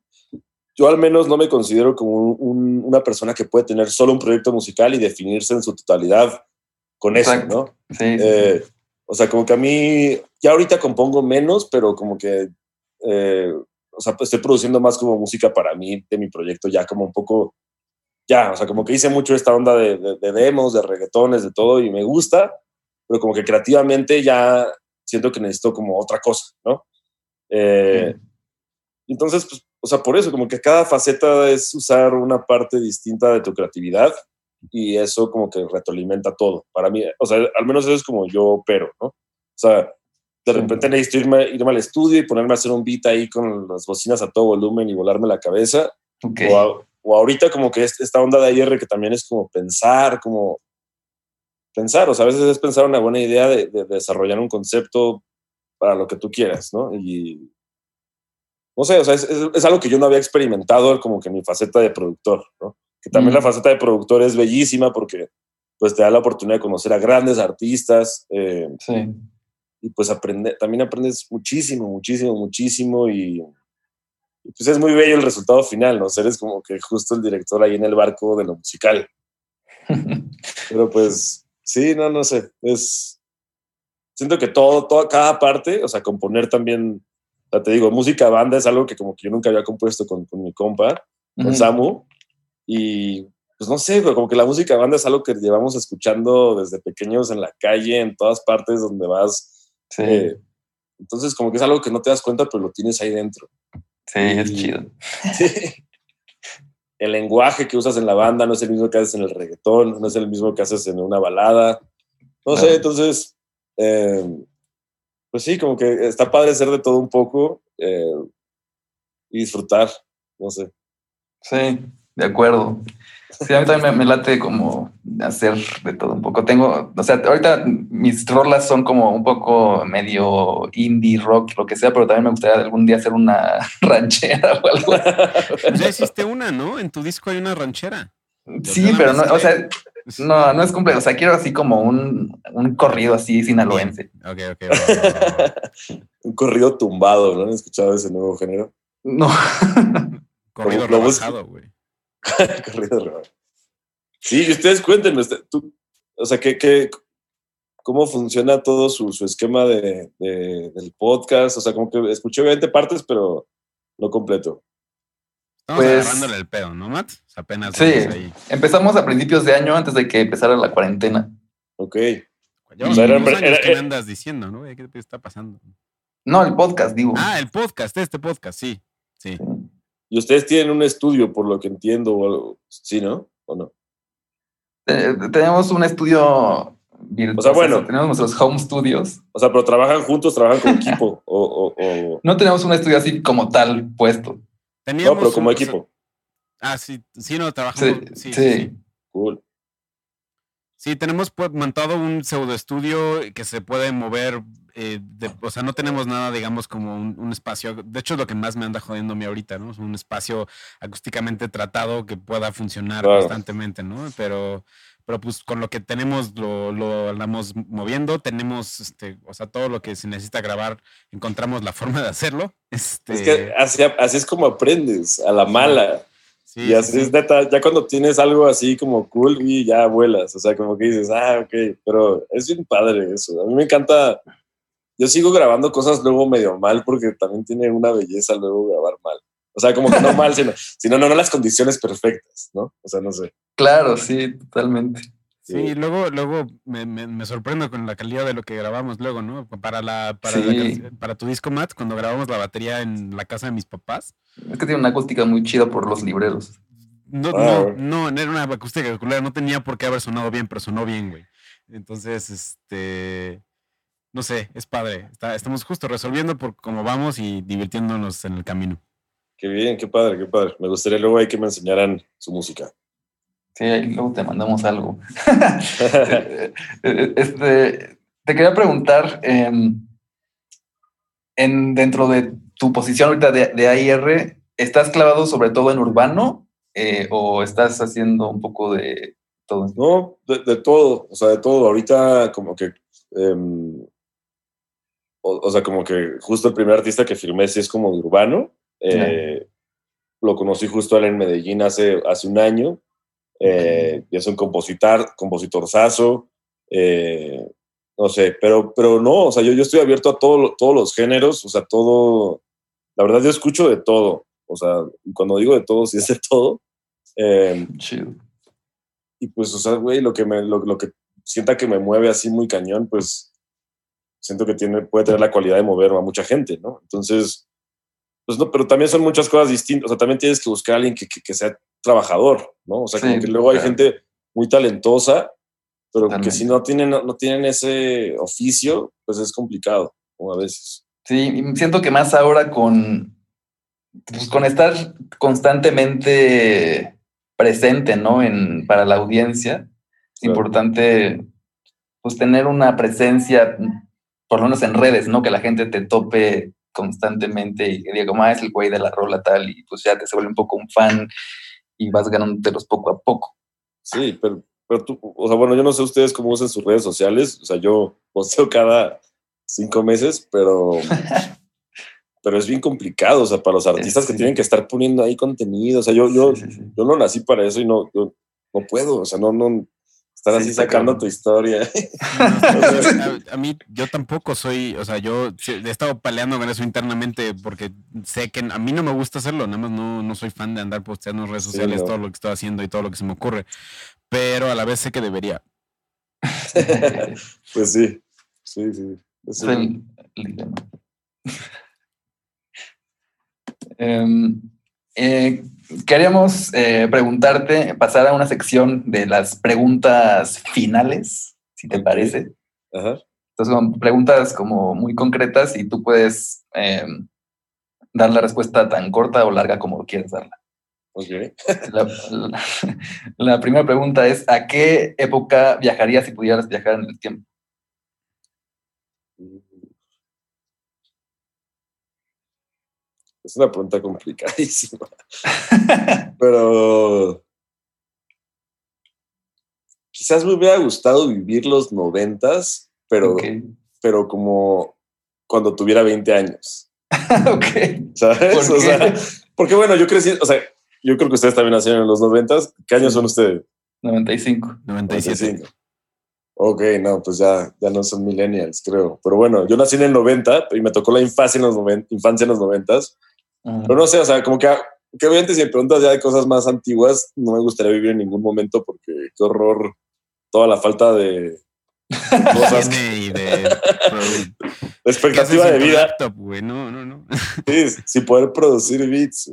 Speaker 1: Yo al menos no me considero como un, un, una persona que puede tener solo un proyecto musical y definirse en su totalidad con Exacto. eso, ¿no?
Speaker 4: Sí,
Speaker 1: eh, sí. O sea, como que a mí, ya ahorita compongo menos, pero como que, eh, o sea, pues estoy produciendo más como música para mí, de mi proyecto, ya como un poco, ya, o sea, como que hice mucho esta onda de, de, de demos, de reggaetones, de todo, y me gusta, pero como que creativamente ya siento que necesito como otra cosa, ¿no? Eh, sí. Entonces, pues, o sea, por eso, como que cada faceta es usar una parte distinta de tu creatividad y eso como que retroalimenta todo. Para mí, o sea, al menos eso es como yo opero, ¿no? O sea, de repente necesito irme, irme al estudio y ponerme a hacer un beat ahí con las bocinas a todo volumen y volarme la cabeza.
Speaker 4: Okay.
Speaker 1: O, a, o, ahorita como que esta onda de ayer que también es como pensar, como pensar, o sea, a veces es pensar una buena idea de, de, de desarrollar un concepto para lo que tú quieras, ¿no? Y no sé, o sea, es, es, es, algo que yo no había experimentado como que en mi faceta de productor, ¿no? Que también mm. la faceta de productor es bellísima porque pues te da la oportunidad de conocer a grandes artistas. Eh,
Speaker 4: sí.
Speaker 1: y pues aprende, también aprendes muchísimo, muchísimo, muchísimo y, pues es muy bello el resultado final, ¿no? Eres como que justo el director ahí en el barco de lo musical. *laughs* Pero pues sí, no, no sé, es... Siento que todo, toda, cada parte, o sea, componer también, ya te digo, música banda es algo que como que yo nunca había compuesto con, con mi compa, con Samu, y pues no sé, pero como que la música banda es algo que llevamos escuchando desde pequeños en la calle, en todas partes donde vas.
Speaker 4: Sí.
Speaker 1: Eh, entonces, como que es algo que no te das cuenta, pero lo tienes ahí dentro.
Speaker 4: Sí, es chido. *laughs*
Speaker 1: El lenguaje que usas en la banda no es el mismo que haces en el reggaetón, no es el mismo que haces en una balada. No sé, entonces, eh, pues sí, como que está padre ser de todo un poco eh, y disfrutar, no sé.
Speaker 4: Sí, de acuerdo. Sí, a mí también me, late como hacer de todo un poco. Tengo, o sea, ahorita mis rolas son como un poco medio indie rock, lo que sea, pero también me gustaría algún día hacer una *laughs* ranchera o algo. *laughs*
Speaker 3: Ya hiciste una, ¿no? En tu disco hay una ranchera.
Speaker 4: Sí, pero no, o sea, no, no es completo. O sea, quiero así como un, un corrido así sinaloense.
Speaker 3: Ok, ok. *laughs*
Speaker 1: un corrido tumbado, ¿no han escuchado ese nuevo género?
Speaker 4: No.
Speaker 3: corrido rebajado, güey. *laughs*
Speaker 1: corrido Sí, y ustedes cuéntenme, este, tú, o sea, ¿qué, qué, cómo funciona todo su, su esquema de, del podcast? O sea, como que escuché 20 partes, pero no completo.
Speaker 3: Estamos pues, agarrándole el pedo, ¿no, Matt? apenas.
Speaker 4: Sí, empezamos a principios de año antes de que empezara la cuarentena.
Speaker 1: Ok.
Speaker 3: o sea, era, ¿Qué andas diciendo, no? ¿Qué te está pasando?
Speaker 4: No, el podcast, digo.
Speaker 3: Ah, el podcast, este podcast, sí. Sí.
Speaker 1: Y ustedes tienen un estudio, por lo que entiendo, o algo, ¿sí, no? ¿O no?
Speaker 4: tenemos un estudio virtual. O sea, bueno. tenemos nuestros home studios.
Speaker 1: O sea, pero trabajan juntos, trabajan como *laughs* equipo. o,
Speaker 4: No tenemos un estudio así como tal puesto.
Speaker 1: Teníamos no, pero como equipo.
Speaker 3: ah, sí, sí, no, trabajamos.
Speaker 4: Sí, sí.
Speaker 1: Cool.
Speaker 3: Sí, tenemos pues, montado un pseudo estudio que se puede mover, eh, o sea, no tenemos nada, digamos, como un, espacio, de hecho es lo que más me anda jodiendo a mí ahorita, ¿no? Es un espacio acústicamente tratado que pueda funcionar constantemente, ¿no? Pero, pero pues con lo que tenemos lo, lo, andamos moviendo, tenemos, este, o sea, todo lo que se necesita grabar, encontramos la forma de hacerlo. Este...
Speaker 1: Es que así, así es como aprendes, a la mala y así es neta, ya cuando tienes algo así como cool y ya vuelas, o sea, como que dices, ah, ok, pero es bien padre eso. A mí me encanta, yo sigo grabando cosas luego medio mal porque también tiene una belleza luego grabar mal. O sea, como que no mal, sino, *laughs* sino no, no las condiciones perfectas, ¿no? O sea, no sé.
Speaker 4: Claro, sí, totalmente.
Speaker 3: Sí, luego, luego me, me, sorprendo con la calidad de lo que grabamos luego, ¿no? Para la, para, para tu disco, Matt, cuando grabamos la batería en la casa de mis papás.
Speaker 4: Es que tiene una acústica muy chida por los libreros.
Speaker 3: No, ah, no, no, era una acústica culera, no tenía por qué haber sonado bien, pero sonó bien, güey. Entonces, este, no sé, es padre. estamos justo resolviendo por cómo vamos y divirtiéndonos en el camino.
Speaker 1: Qué bien, qué padre, qué padre. Me gustaría luego hay que me enseñaran su música.
Speaker 4: Sí, ahí luego te mandamos algo. *laughs* *laughs* este, te quería preguntar, em, en, dentro de tu posición ahorita de, de AIR, ¿estás clavado sobre todo en urbano eh, o estás haciendo un poco de todo?
Speaker 1: No, de, todo, o sea, de todo. Ahorita como que, em, o, sea, como que justo el primer artista que firmé sí es como urbano. Eh, lo conocí justo él en Medellín hace, hace un año eh, y es un compositor, compositorzazo, eh, no sé, pero, pero no, o sea, yo, yo estoy abierto a todo, todos los géneros, o sea, todo, la verdad yo escucho de todo, o sea, cuando digo de todo, sí es de todo. Eh, y pues, o sea, güey, lo que, me, lo, lo, que sienta que me mueve así muy cañón, pues siento que tiene, puede tener la cualidad de mover a mucha gente, ¿no? Entonces, pues no, pero también son muchas cosas distintas, o sea, también tienes que buscar a alguien que, que, que sea trabajador, ¿no? O sea, como que luego hay gente muy talentosa, pero que si no tienen, no, tienen ese oficio, pues es complicado, como a veces.
Speaker 4: Sí, siento que más ahora con, pues con estar constantemente presente, ¿no? En, para la audiencia, es importante pues tener una presencia, por lo menos en redes, ¿no? Que la gente te tope constantemente y que diga, como, ah, es el güey de la rola tal, y pues ya te se vuelve un poco un fan y vas ganándotelos poco a poco.
Speaker 1: Sí, pero, pero tú, o sea, bueno, yo no sé ustedes cómo usan sus redes sociales, o sea, yo posteo cada cinco meses, pero, *laughs* pero es bien complicado, o sea, para los artistas que tienen que estar poniendo ahí contenido, o sea, yo, yo, yo no nací para eso y no, yo no puedo, o sea, no, no, estar así sacando tu historia. *laughs*
Speaker 3: a, mí, yo tampoco soy, o sea, yo he estado peleando con eso internamente porque sé que a mí no me gusta hacerlo, nada más no, no soy fan de andar posteando en redes sociales todo lo que estoy haciendo y todo lo que se me ocurre, pero a la vez sé que debería. *laughs*
Speaker 1: pues sí, sí, sí. Es el, *laughs*
Speaker 4: em, eh, queríamos eh, preguntarte, pasar a una sección de las preguntas finales, si te parece. Entonces, son preguntas como muy concretas y tú puedes em, dar la respuesta tan corta o larga como quieras darla.
Speaker 1: Okay.
Speaker 4: la, *laughs* primera pregunta es, ¿a qué época viajarías si pudieras viajar en el tiempo?
Speaker 1: Es una pregunta complicadísima. *laughs* Pero quizás me hubiera gustado vivir los noventas, pero, pero como cuando tuviera 20 años. *laughs*
Speaker 4: ok.
Speaker 1: ¿Sabes? o sea, porque bueno, yo crecí, o sea, yo creo que ustedes también nacieron en los noventas. ¿Qué años son ustedes?
Speaker 4: 95.
Speaker 3: 97.
Speaker 1: Ok, no, pues ya, ya no son millennials, creo. Pero bueno, yo nací en el 90 y me tocó la infancia en los, infancia en los 90 pero no sé, o sea, como que, que obviamente si me preguntas ya de cosas más antiguas, no me gustaría vivir en ningún momento porque qué horror toda la falta de *laughs*
Speaker 3: cosas. y de, *laughs*
Speaker 1: expectativa de vida.
Speaker 3: Laptop, no, no, no. *laughs*
Speaker 1: sí, sin poder producir beats.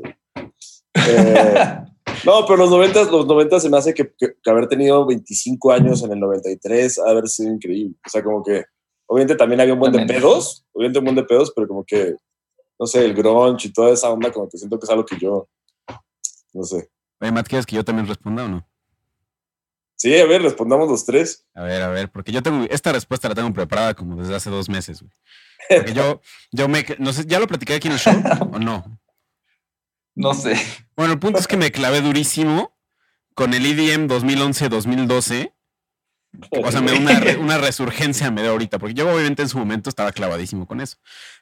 Speaker 1: Eh, no, pero los 90, los 90 se me hace que, que, haber tenido 25 años en el 93 haber sido increíble. O sea, como que obviamente también había un buen de pedos, obviamente un buen de pedos, pero como que no sé, el grunge y toda esa onda, como que siento que es algo que yo, no sé.
Speaker 3: Oye, Matt, ¿quieres que yo también responda o no?
Speaker 1: Sí, a ver, respondamos los tres.
Speaker 3: A ver, a ver, porque yo tengo, esta respuesta la tengo preparada como desde hace dos meses, güey. Porque yo, yo me, no sé, ¿ya lo platiqué aquí en el show *laughs* o no?
Speaker 4: No sé.
Speaker 3: Bueno, el punto es que me clavé durísimo con el EDM 2011-2012 o sea, me una, una resurgencia me dio ahorita, porque yo obviamente en su momento estaba clavadísimo con eso.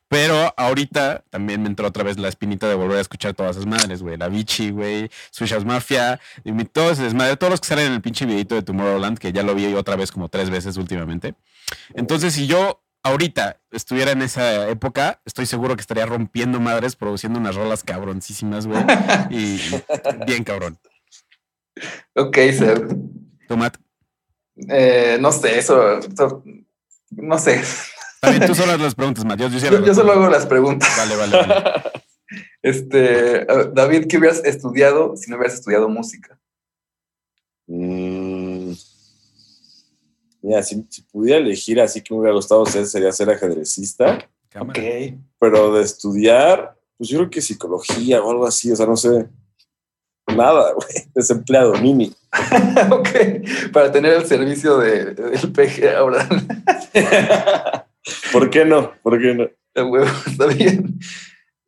Speaker 3: Pero ahorita también me entró otra vez la espinita de volver a escuchar todas esas madres, güey. La Vichy, güey, Swish Mafia, y todo ese desmadre, todos los que salen en el pinche videito de Tomorrowland, que ya lo vi otra vez como tres veces últimamente. Entonces, si yo ahorita estuviera en esa época, estoy seguro que estaría rompiendo madres, produciendo unas rolas cabroncísimas, güey. *laughs* y bien cabrón.
Speaker 4: Ok, Seb.
Speaker 3: Tomat.
Speaker 4: Eh, no sé, eso, no sé.
Speaker 3: También tú solo haces las preguntas, Matías.
Speaker 4: Yo, solo hago las preguntas.
Speaker 3: Vale, vale, *laughs*
Speaker 4: Este, David, ¿qué hubieras estudiado si no hubieras estudiado música?
Speaker 1: Mm, mira, si, pudiera elegir así que me hubiera gustado ser, sería ser ajedrecista.
Speaker 4: Ok.
Speaker 1: Pero de estudiar, pues yo creo que psicología o algo así, o sea, no sé. Nada, *laughs* güey. Desempleado, mini. *laughs*
Speaker 4: ok. Para tener el servicio de, del PG ahora.
Speaker 1: ¿Por qué no? ¿Por qué no?
Speaker 4: El huevo, *laughs* está bien.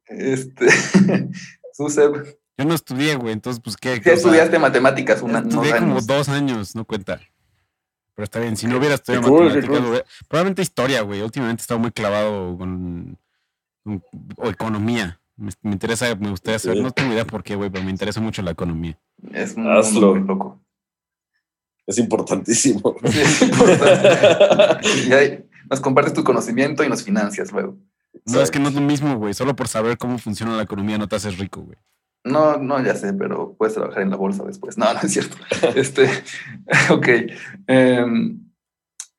Speaker 4: Este. *laughs*
Speaker 3: Yo no estudié, güey, entonces, pues, ¿qué?
Speaker 4: ¿Qué estudiaste matemáticas? Una,
Speaker 3: estudié como dos años, no cuenta. Pero está bien, si no hubiera estudiado matemáticas, probablemente historia, güey. Últimamente he estado muy clavado con, o economía. Me, interesa, me gustaría saber, no tengo idea por qué, güey, pero me interesa mucho la economía.
Speaker 4: Es Hazlo. muy loco.
Speaker 1: Es importantísimo.
Speaker 4: es importante. *laughs* y nos compartes tu conocimiento y nos financias luego.
Speaker 3: No, es que no es lo mismo, güey. Solo por saber cómo funciona la economía no te haces rico, güey.
Speaker 4: No, no, ya sé, pero puedes trabajar en la bolsa después. No, no es cierto. *laughs* este, *laughs* ok. Em,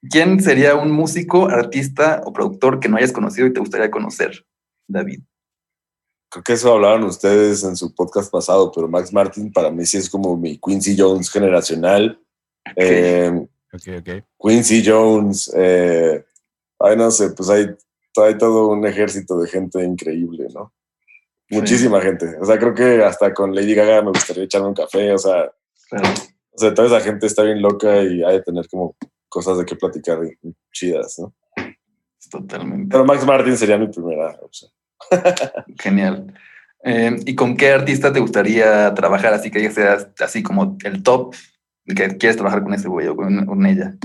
Speaker 4: ¿Quién sería un músico, artista o productor que no hayas conocido y te gustaría conocer, David?
Speaker 1: creo que eso hablaron ustedes en su podcast pasado, pero Max Martin para mí sí es como mi Quincy Jones generacional.
Speaker 3: Eh,
Speaker 1: Quincy Jones, eh, ay no sé, pues hay, hay todo un ejército de gente increíble, ¿no? Muchísima gente. O sea, creo que hasta con Lady Gaga me gustaría echarme un café, o sea, o sea, toda esa gente está bien loca y hay de tener como cosas de qué platicar chidas, ¿no?
Speaker 4: Totalmente.
Speaker 1: Pero Max Martin sería mi primera opción. *laughs*
Speaker 4: Genial. Eh, ¿Y con qué artista te gustaría trabajar? Así que ya seas así como el top, que quieres trabajar con ese güey o con, ella.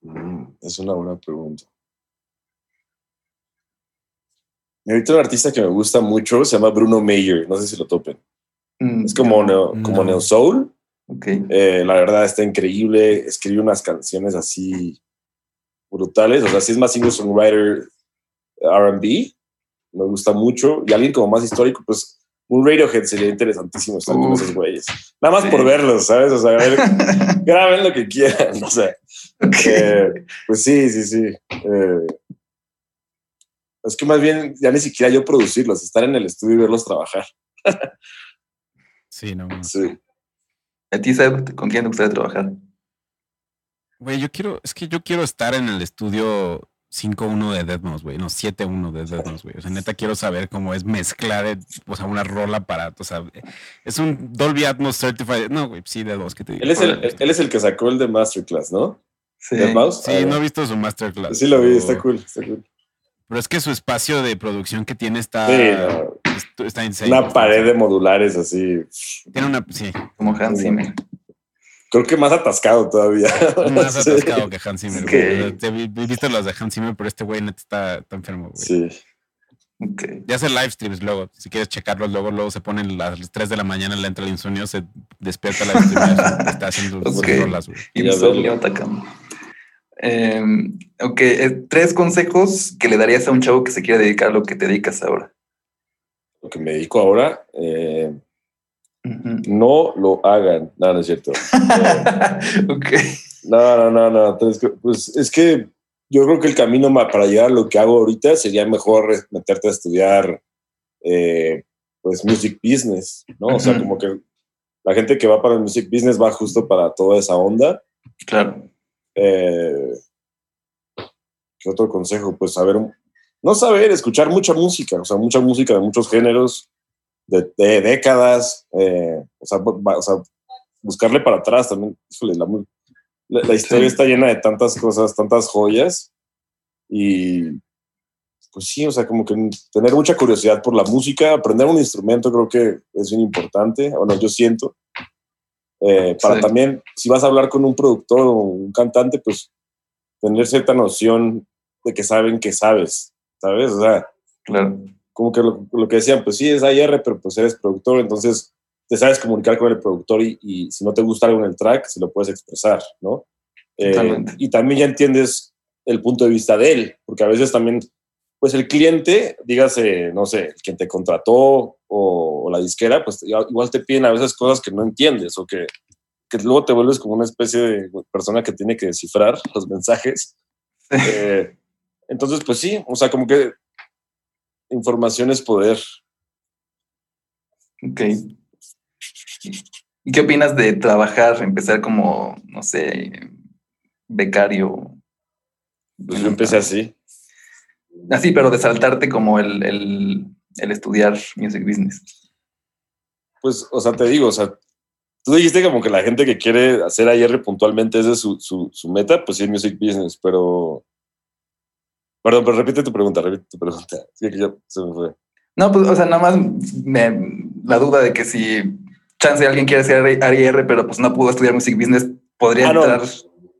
Speaker 1: Mm, es una buena pregunta. Ahorita un artista que me gusta mucho se llama Bruno Mayer, no sé si lo topen.
Speaker 4: Mm,
Speaker 1: Es como, neo,
Speaker 3: no.
Speaker 1: como neo soul.
Speaker 4: Ok.
Speaker 1: Eh, la verdad está increíble. Escribe unas canciones así brutales. O sea, sí es más single songwriter RB. Me gusta mucho. Y alguien como más histórico, pues un Radiohead sería interesantísimo estar con
Speaker 4: Uf.
Speaker 1: esos güeyes. Nada más
Speaker 4: Sí.
Speaker 1: por verlos, ¿sabes? O sea, a ver, *laughs* graben lo que quieran. *laughs* O sea,
Speaker 4: Ok.
Speaker 1: eh, pues sí, sí, sí. Eh, es que más bien ya ni siquiera yo producirlos, estar en el estudio y verlos trabajar.
Speaker 3: Sí, no.
Speaker 1: Sí.
Speaker 4: ¿A ti, Seb, con quién te gustaría trabajar?
Speaker 3: Güey, yo quiero, es que yo quiero estar en el estudio 5-1 de Deadmau5, güey, no 7-1 de Deadmau5, güey. O sea, neta quiero saber cómo es mezclar, o sea, una rola para, o sea, es un Dolby Atmos Certified. No, güey, sí, de dos que te digo.
Speaker 1: Él es, el, él es el que sacó el de Masterclass, ¿no?
Speaker 4: Sí.
Speaker 1: ¿De Mouse?
Speaker 3: Sí, no he visto su masterclass.
Speaker 1: Sí, lo vi, está cool, está cool.
Speaker 3: Pero es que su espacio de producción que tiene está,
Speaker 1: Sí, no,
Speaker 3: está insane.
Speaker 1: una pared de modulares así.
Speaker 3: Tiene una, sí,
Speaker 4: Como Hans Zimmer.
Speaker 1: Creo que más atascado todavía.
Speaker 3: más *laughs*
Speaker 1: Sí,
Speaker 3: atascado que Hans Zimmer.
Speaker 4: Ok.
Speaker 3: güey. O sea, te vi- vi- viste las de Hans Zimmer, pero este güey neta está, está enfermo, güey.
Speaker 1: Sí.
Speaker 4: Ok.
Speaker 3: Ya hace live streams luego. Si quieres checarlos, luego, luego se ponen las 3 de la mañana, le entra el insomnio, se despierta la *laughs* streamer, está haciendo sus
Speaker 4: Ok.
Speaker 3: rolas, güey.
Speaker 4: Insomnio atacando. Eh, ok, eh, tres consejos que le darías a un chavo que se quiere dedicar a lo que te dedicas ahora.
Speaker 1: Lo que me dedico ahora, eh, no lo hagan. No, no es cierto. Eh, *laughs*
Speaker 4: ok.
Speaker 1: No, no, no, no. Pues es que yo creo que el camino para llegar a lo que hago ahorita sería mejor meterte a estudiar, eh, pues, music business, ¿no? O sea, como que la gente que va para el music business va justo para toda esa onda.
Speaker 4: Claro.
Speaker 1: Eh, ¿Qué otro consejo? Pues saber, no saber, escuchar mucha música, o sea, mucha música de muchos géneros, de, de décadas, eh, o, sea, o sea, buscarle para atrás también. Híjole, la, la- la historia
Speaker 4: Sí.
Speaker 1: está llena de tantas cosas, tantas joyas, y pues sí, o sea, como que tener mucha curiosidad por la música, aprender un instrumento creo que es bien importante, bueno, yo siento. Eh, para
Speaker 4: Sí.
Speaker 1: también, si vas a hablar con un productor o un cantante, pues tener cierta noción de que saben que sabes, ¿sabes? O sea,
Speaker 4: Claro.
Speaker 1: como que lo, lo que decían, pues sí, es AR, pero pues eres productor, entonces te sabes comunicar con el productor y, y si no te gusta algo en el track, se lo puedes expresar, ¿no? Eh, y también ya entiendes el punto de vista de él, porque a veces también, pues el cliente, dígase, no sé, quien te contrató o, o la disquera, pues igual igual te piden a veces cosas que no entiendes o que, que luego te vuelves como una especie de persona que tiene que descifrar los mensajes. Eh, entonces, pues sí, o sea, como que información es poder.
Speaker 4: Ok. ¿Y qué opinas de trabajar, empezar como, no sé, becario?
Speaker 1: Pues yo empecé así.
Speaker 4: Así, pero de saltarte como el, el, el estudiar music business.
Speaker 1: Pues, o sea, te digo, o sea, tú dijiste como que la gente que quiere hacer AR puntualmente es su, su, su meta, pues sí, music business, pero. Perdón, pero repite tu pregunta, repite tu pregunta. *laughs* Sí, que ya se me fue.
Speaker 4: No, pues, o sea, nada más me- la duda de que si chance alguien quiere ser AR, pero pues no pudo estudiar music business, podría
Speaker 1: Ah, no.
Speaker 4: entrar.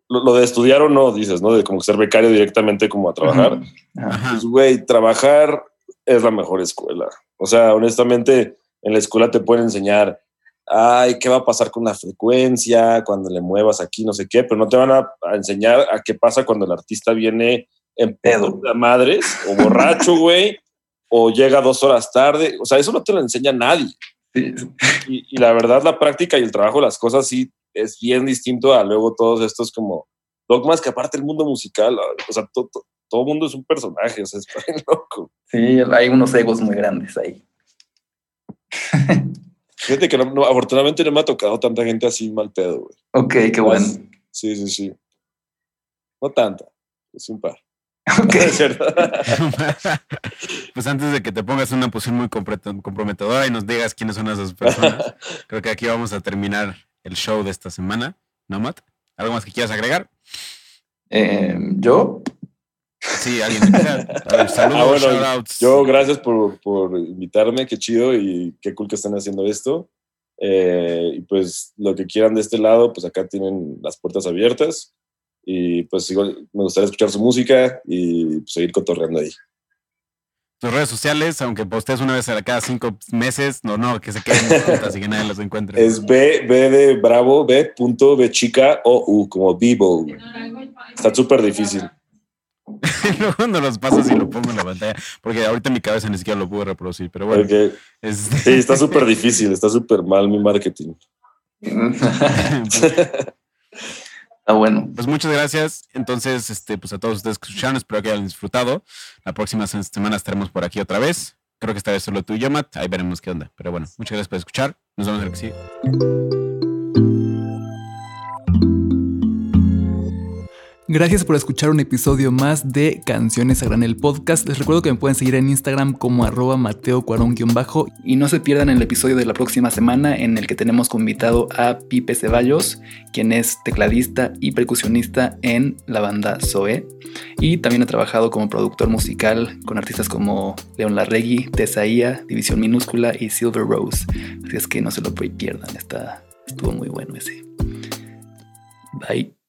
Speaker 1: Lo, lo de estudiar o no, dices, ¿no? De como ser becario directamente como a trabajar.
Speaker 4: Ajá.
Speaker 1: Pues, güey, trabajar es la mejor escuela. O sea, honestamente, en la escuela te pueden enseñar, ay, ¿qué va a pasar con la frecuencia cuando le muevas aquí, no sé qué? Pero no te van a, a enseñar a qué pasa cuando el artista viene en
Speaker 4: Pedo. *laughs*
Speaker 1: de madres o borracho, güey, o llega dos horas tarde. O sea, eso no te lo enseña nadie.
Speaker 4: Sí,
Speaker 1: Y, y la verdad, la práctica y el trabajo las cosas sí es bien distinto a luego todos estos como dogmas que aparte el mundo musical, o sea, to- to- todo mundo es un personaje, o sea, es bien *laughs* loco.
Speaker 4: sí, hay unos egos muy grandes ahí. *laughs*
Speaker 1: Fíjate que no- no, afortunadamente no me ha tocado tanta gente así mal pedo, güey.
Speaker 4: Ok, qué bueno.
Speaker 1: Sí, sí, sí. No tanta, es un par. *laughs*
Speaker 4: Ok.
Speaker 1: Es *laughs* cierto. *laughs*
Speaker 3: pues antes de que te pongas en una posición muy comprometedora y nos digas quiénes son esas personas, creo que aquí vamos a terminar el show de esta semana. ¿No, Matt? ¿Algo más que quieras agregar?
Speaker 4: Eh, Yo,
Speaker 3: Sí, alguien ver, Saludos,
Speaker 1: Ah, bueno,
Speaker 3: shoutouts.
Speaker 1: Yo, gracias por, por invitarme, qué chido y qué cool que están haciendo esto. Eh, y pues lo que quieran de este lado, pues acá tienen las puertas abiertas. Y pues igual me gustaría escuchar su música y pues, seguir cotorreando ahí.
Speaker 3: tus redes sociales, aunque postees una vez cada cinco meses, no, no, que se queden en cuentas y que nadie los encuentre.
Speaker 1: Es B, B de Bravo, B punto B chica O U, como Vivo. Está súper difícil. *laughs*
Speaker 3: Luego cuando los pasas y lo pongo en la pantalla, porque ahorita en mi cabeza ni siquiera lo pude reproducir, pero bueno.
Speaker 1: Okay.
Speaker 3: este-
Speaker 1: Sí, está súper difícil, está súper mal mi marketing. *laughs* *laughs*
Speaker 4: Bueno.
Speaker 3: Pues muchas gracias. Entonces, este, pues a todos ustedes que escucharon, espero que hayan disfrutado. La próxima se- semana estaremos por aquí otra vez. Creo que esta vez solo tú y yo, Matt. Ahí veremos qué onda. Pero bueno, muchas gracias por escuchar. Nos vemos en el que sigue.
Speaker 2: Gracias por escuchar un episodio más de Canciones a Granel Podcast. Les recuerdo que me pueden seguir en Instagram como arroba Mateo bajo y no se pierdan el episodio de la próxima semana en el que tenemos como invitado a Pipe Ceballos, quien es tecladista y percusionista en la banda Zoe y también ha trabajado como productor musical con artistas como León Larregui, Tesaía, División Minúscula y Silver Rose. Así es que no se lo pierdan, está, estuvo muy bueno ese. Bye.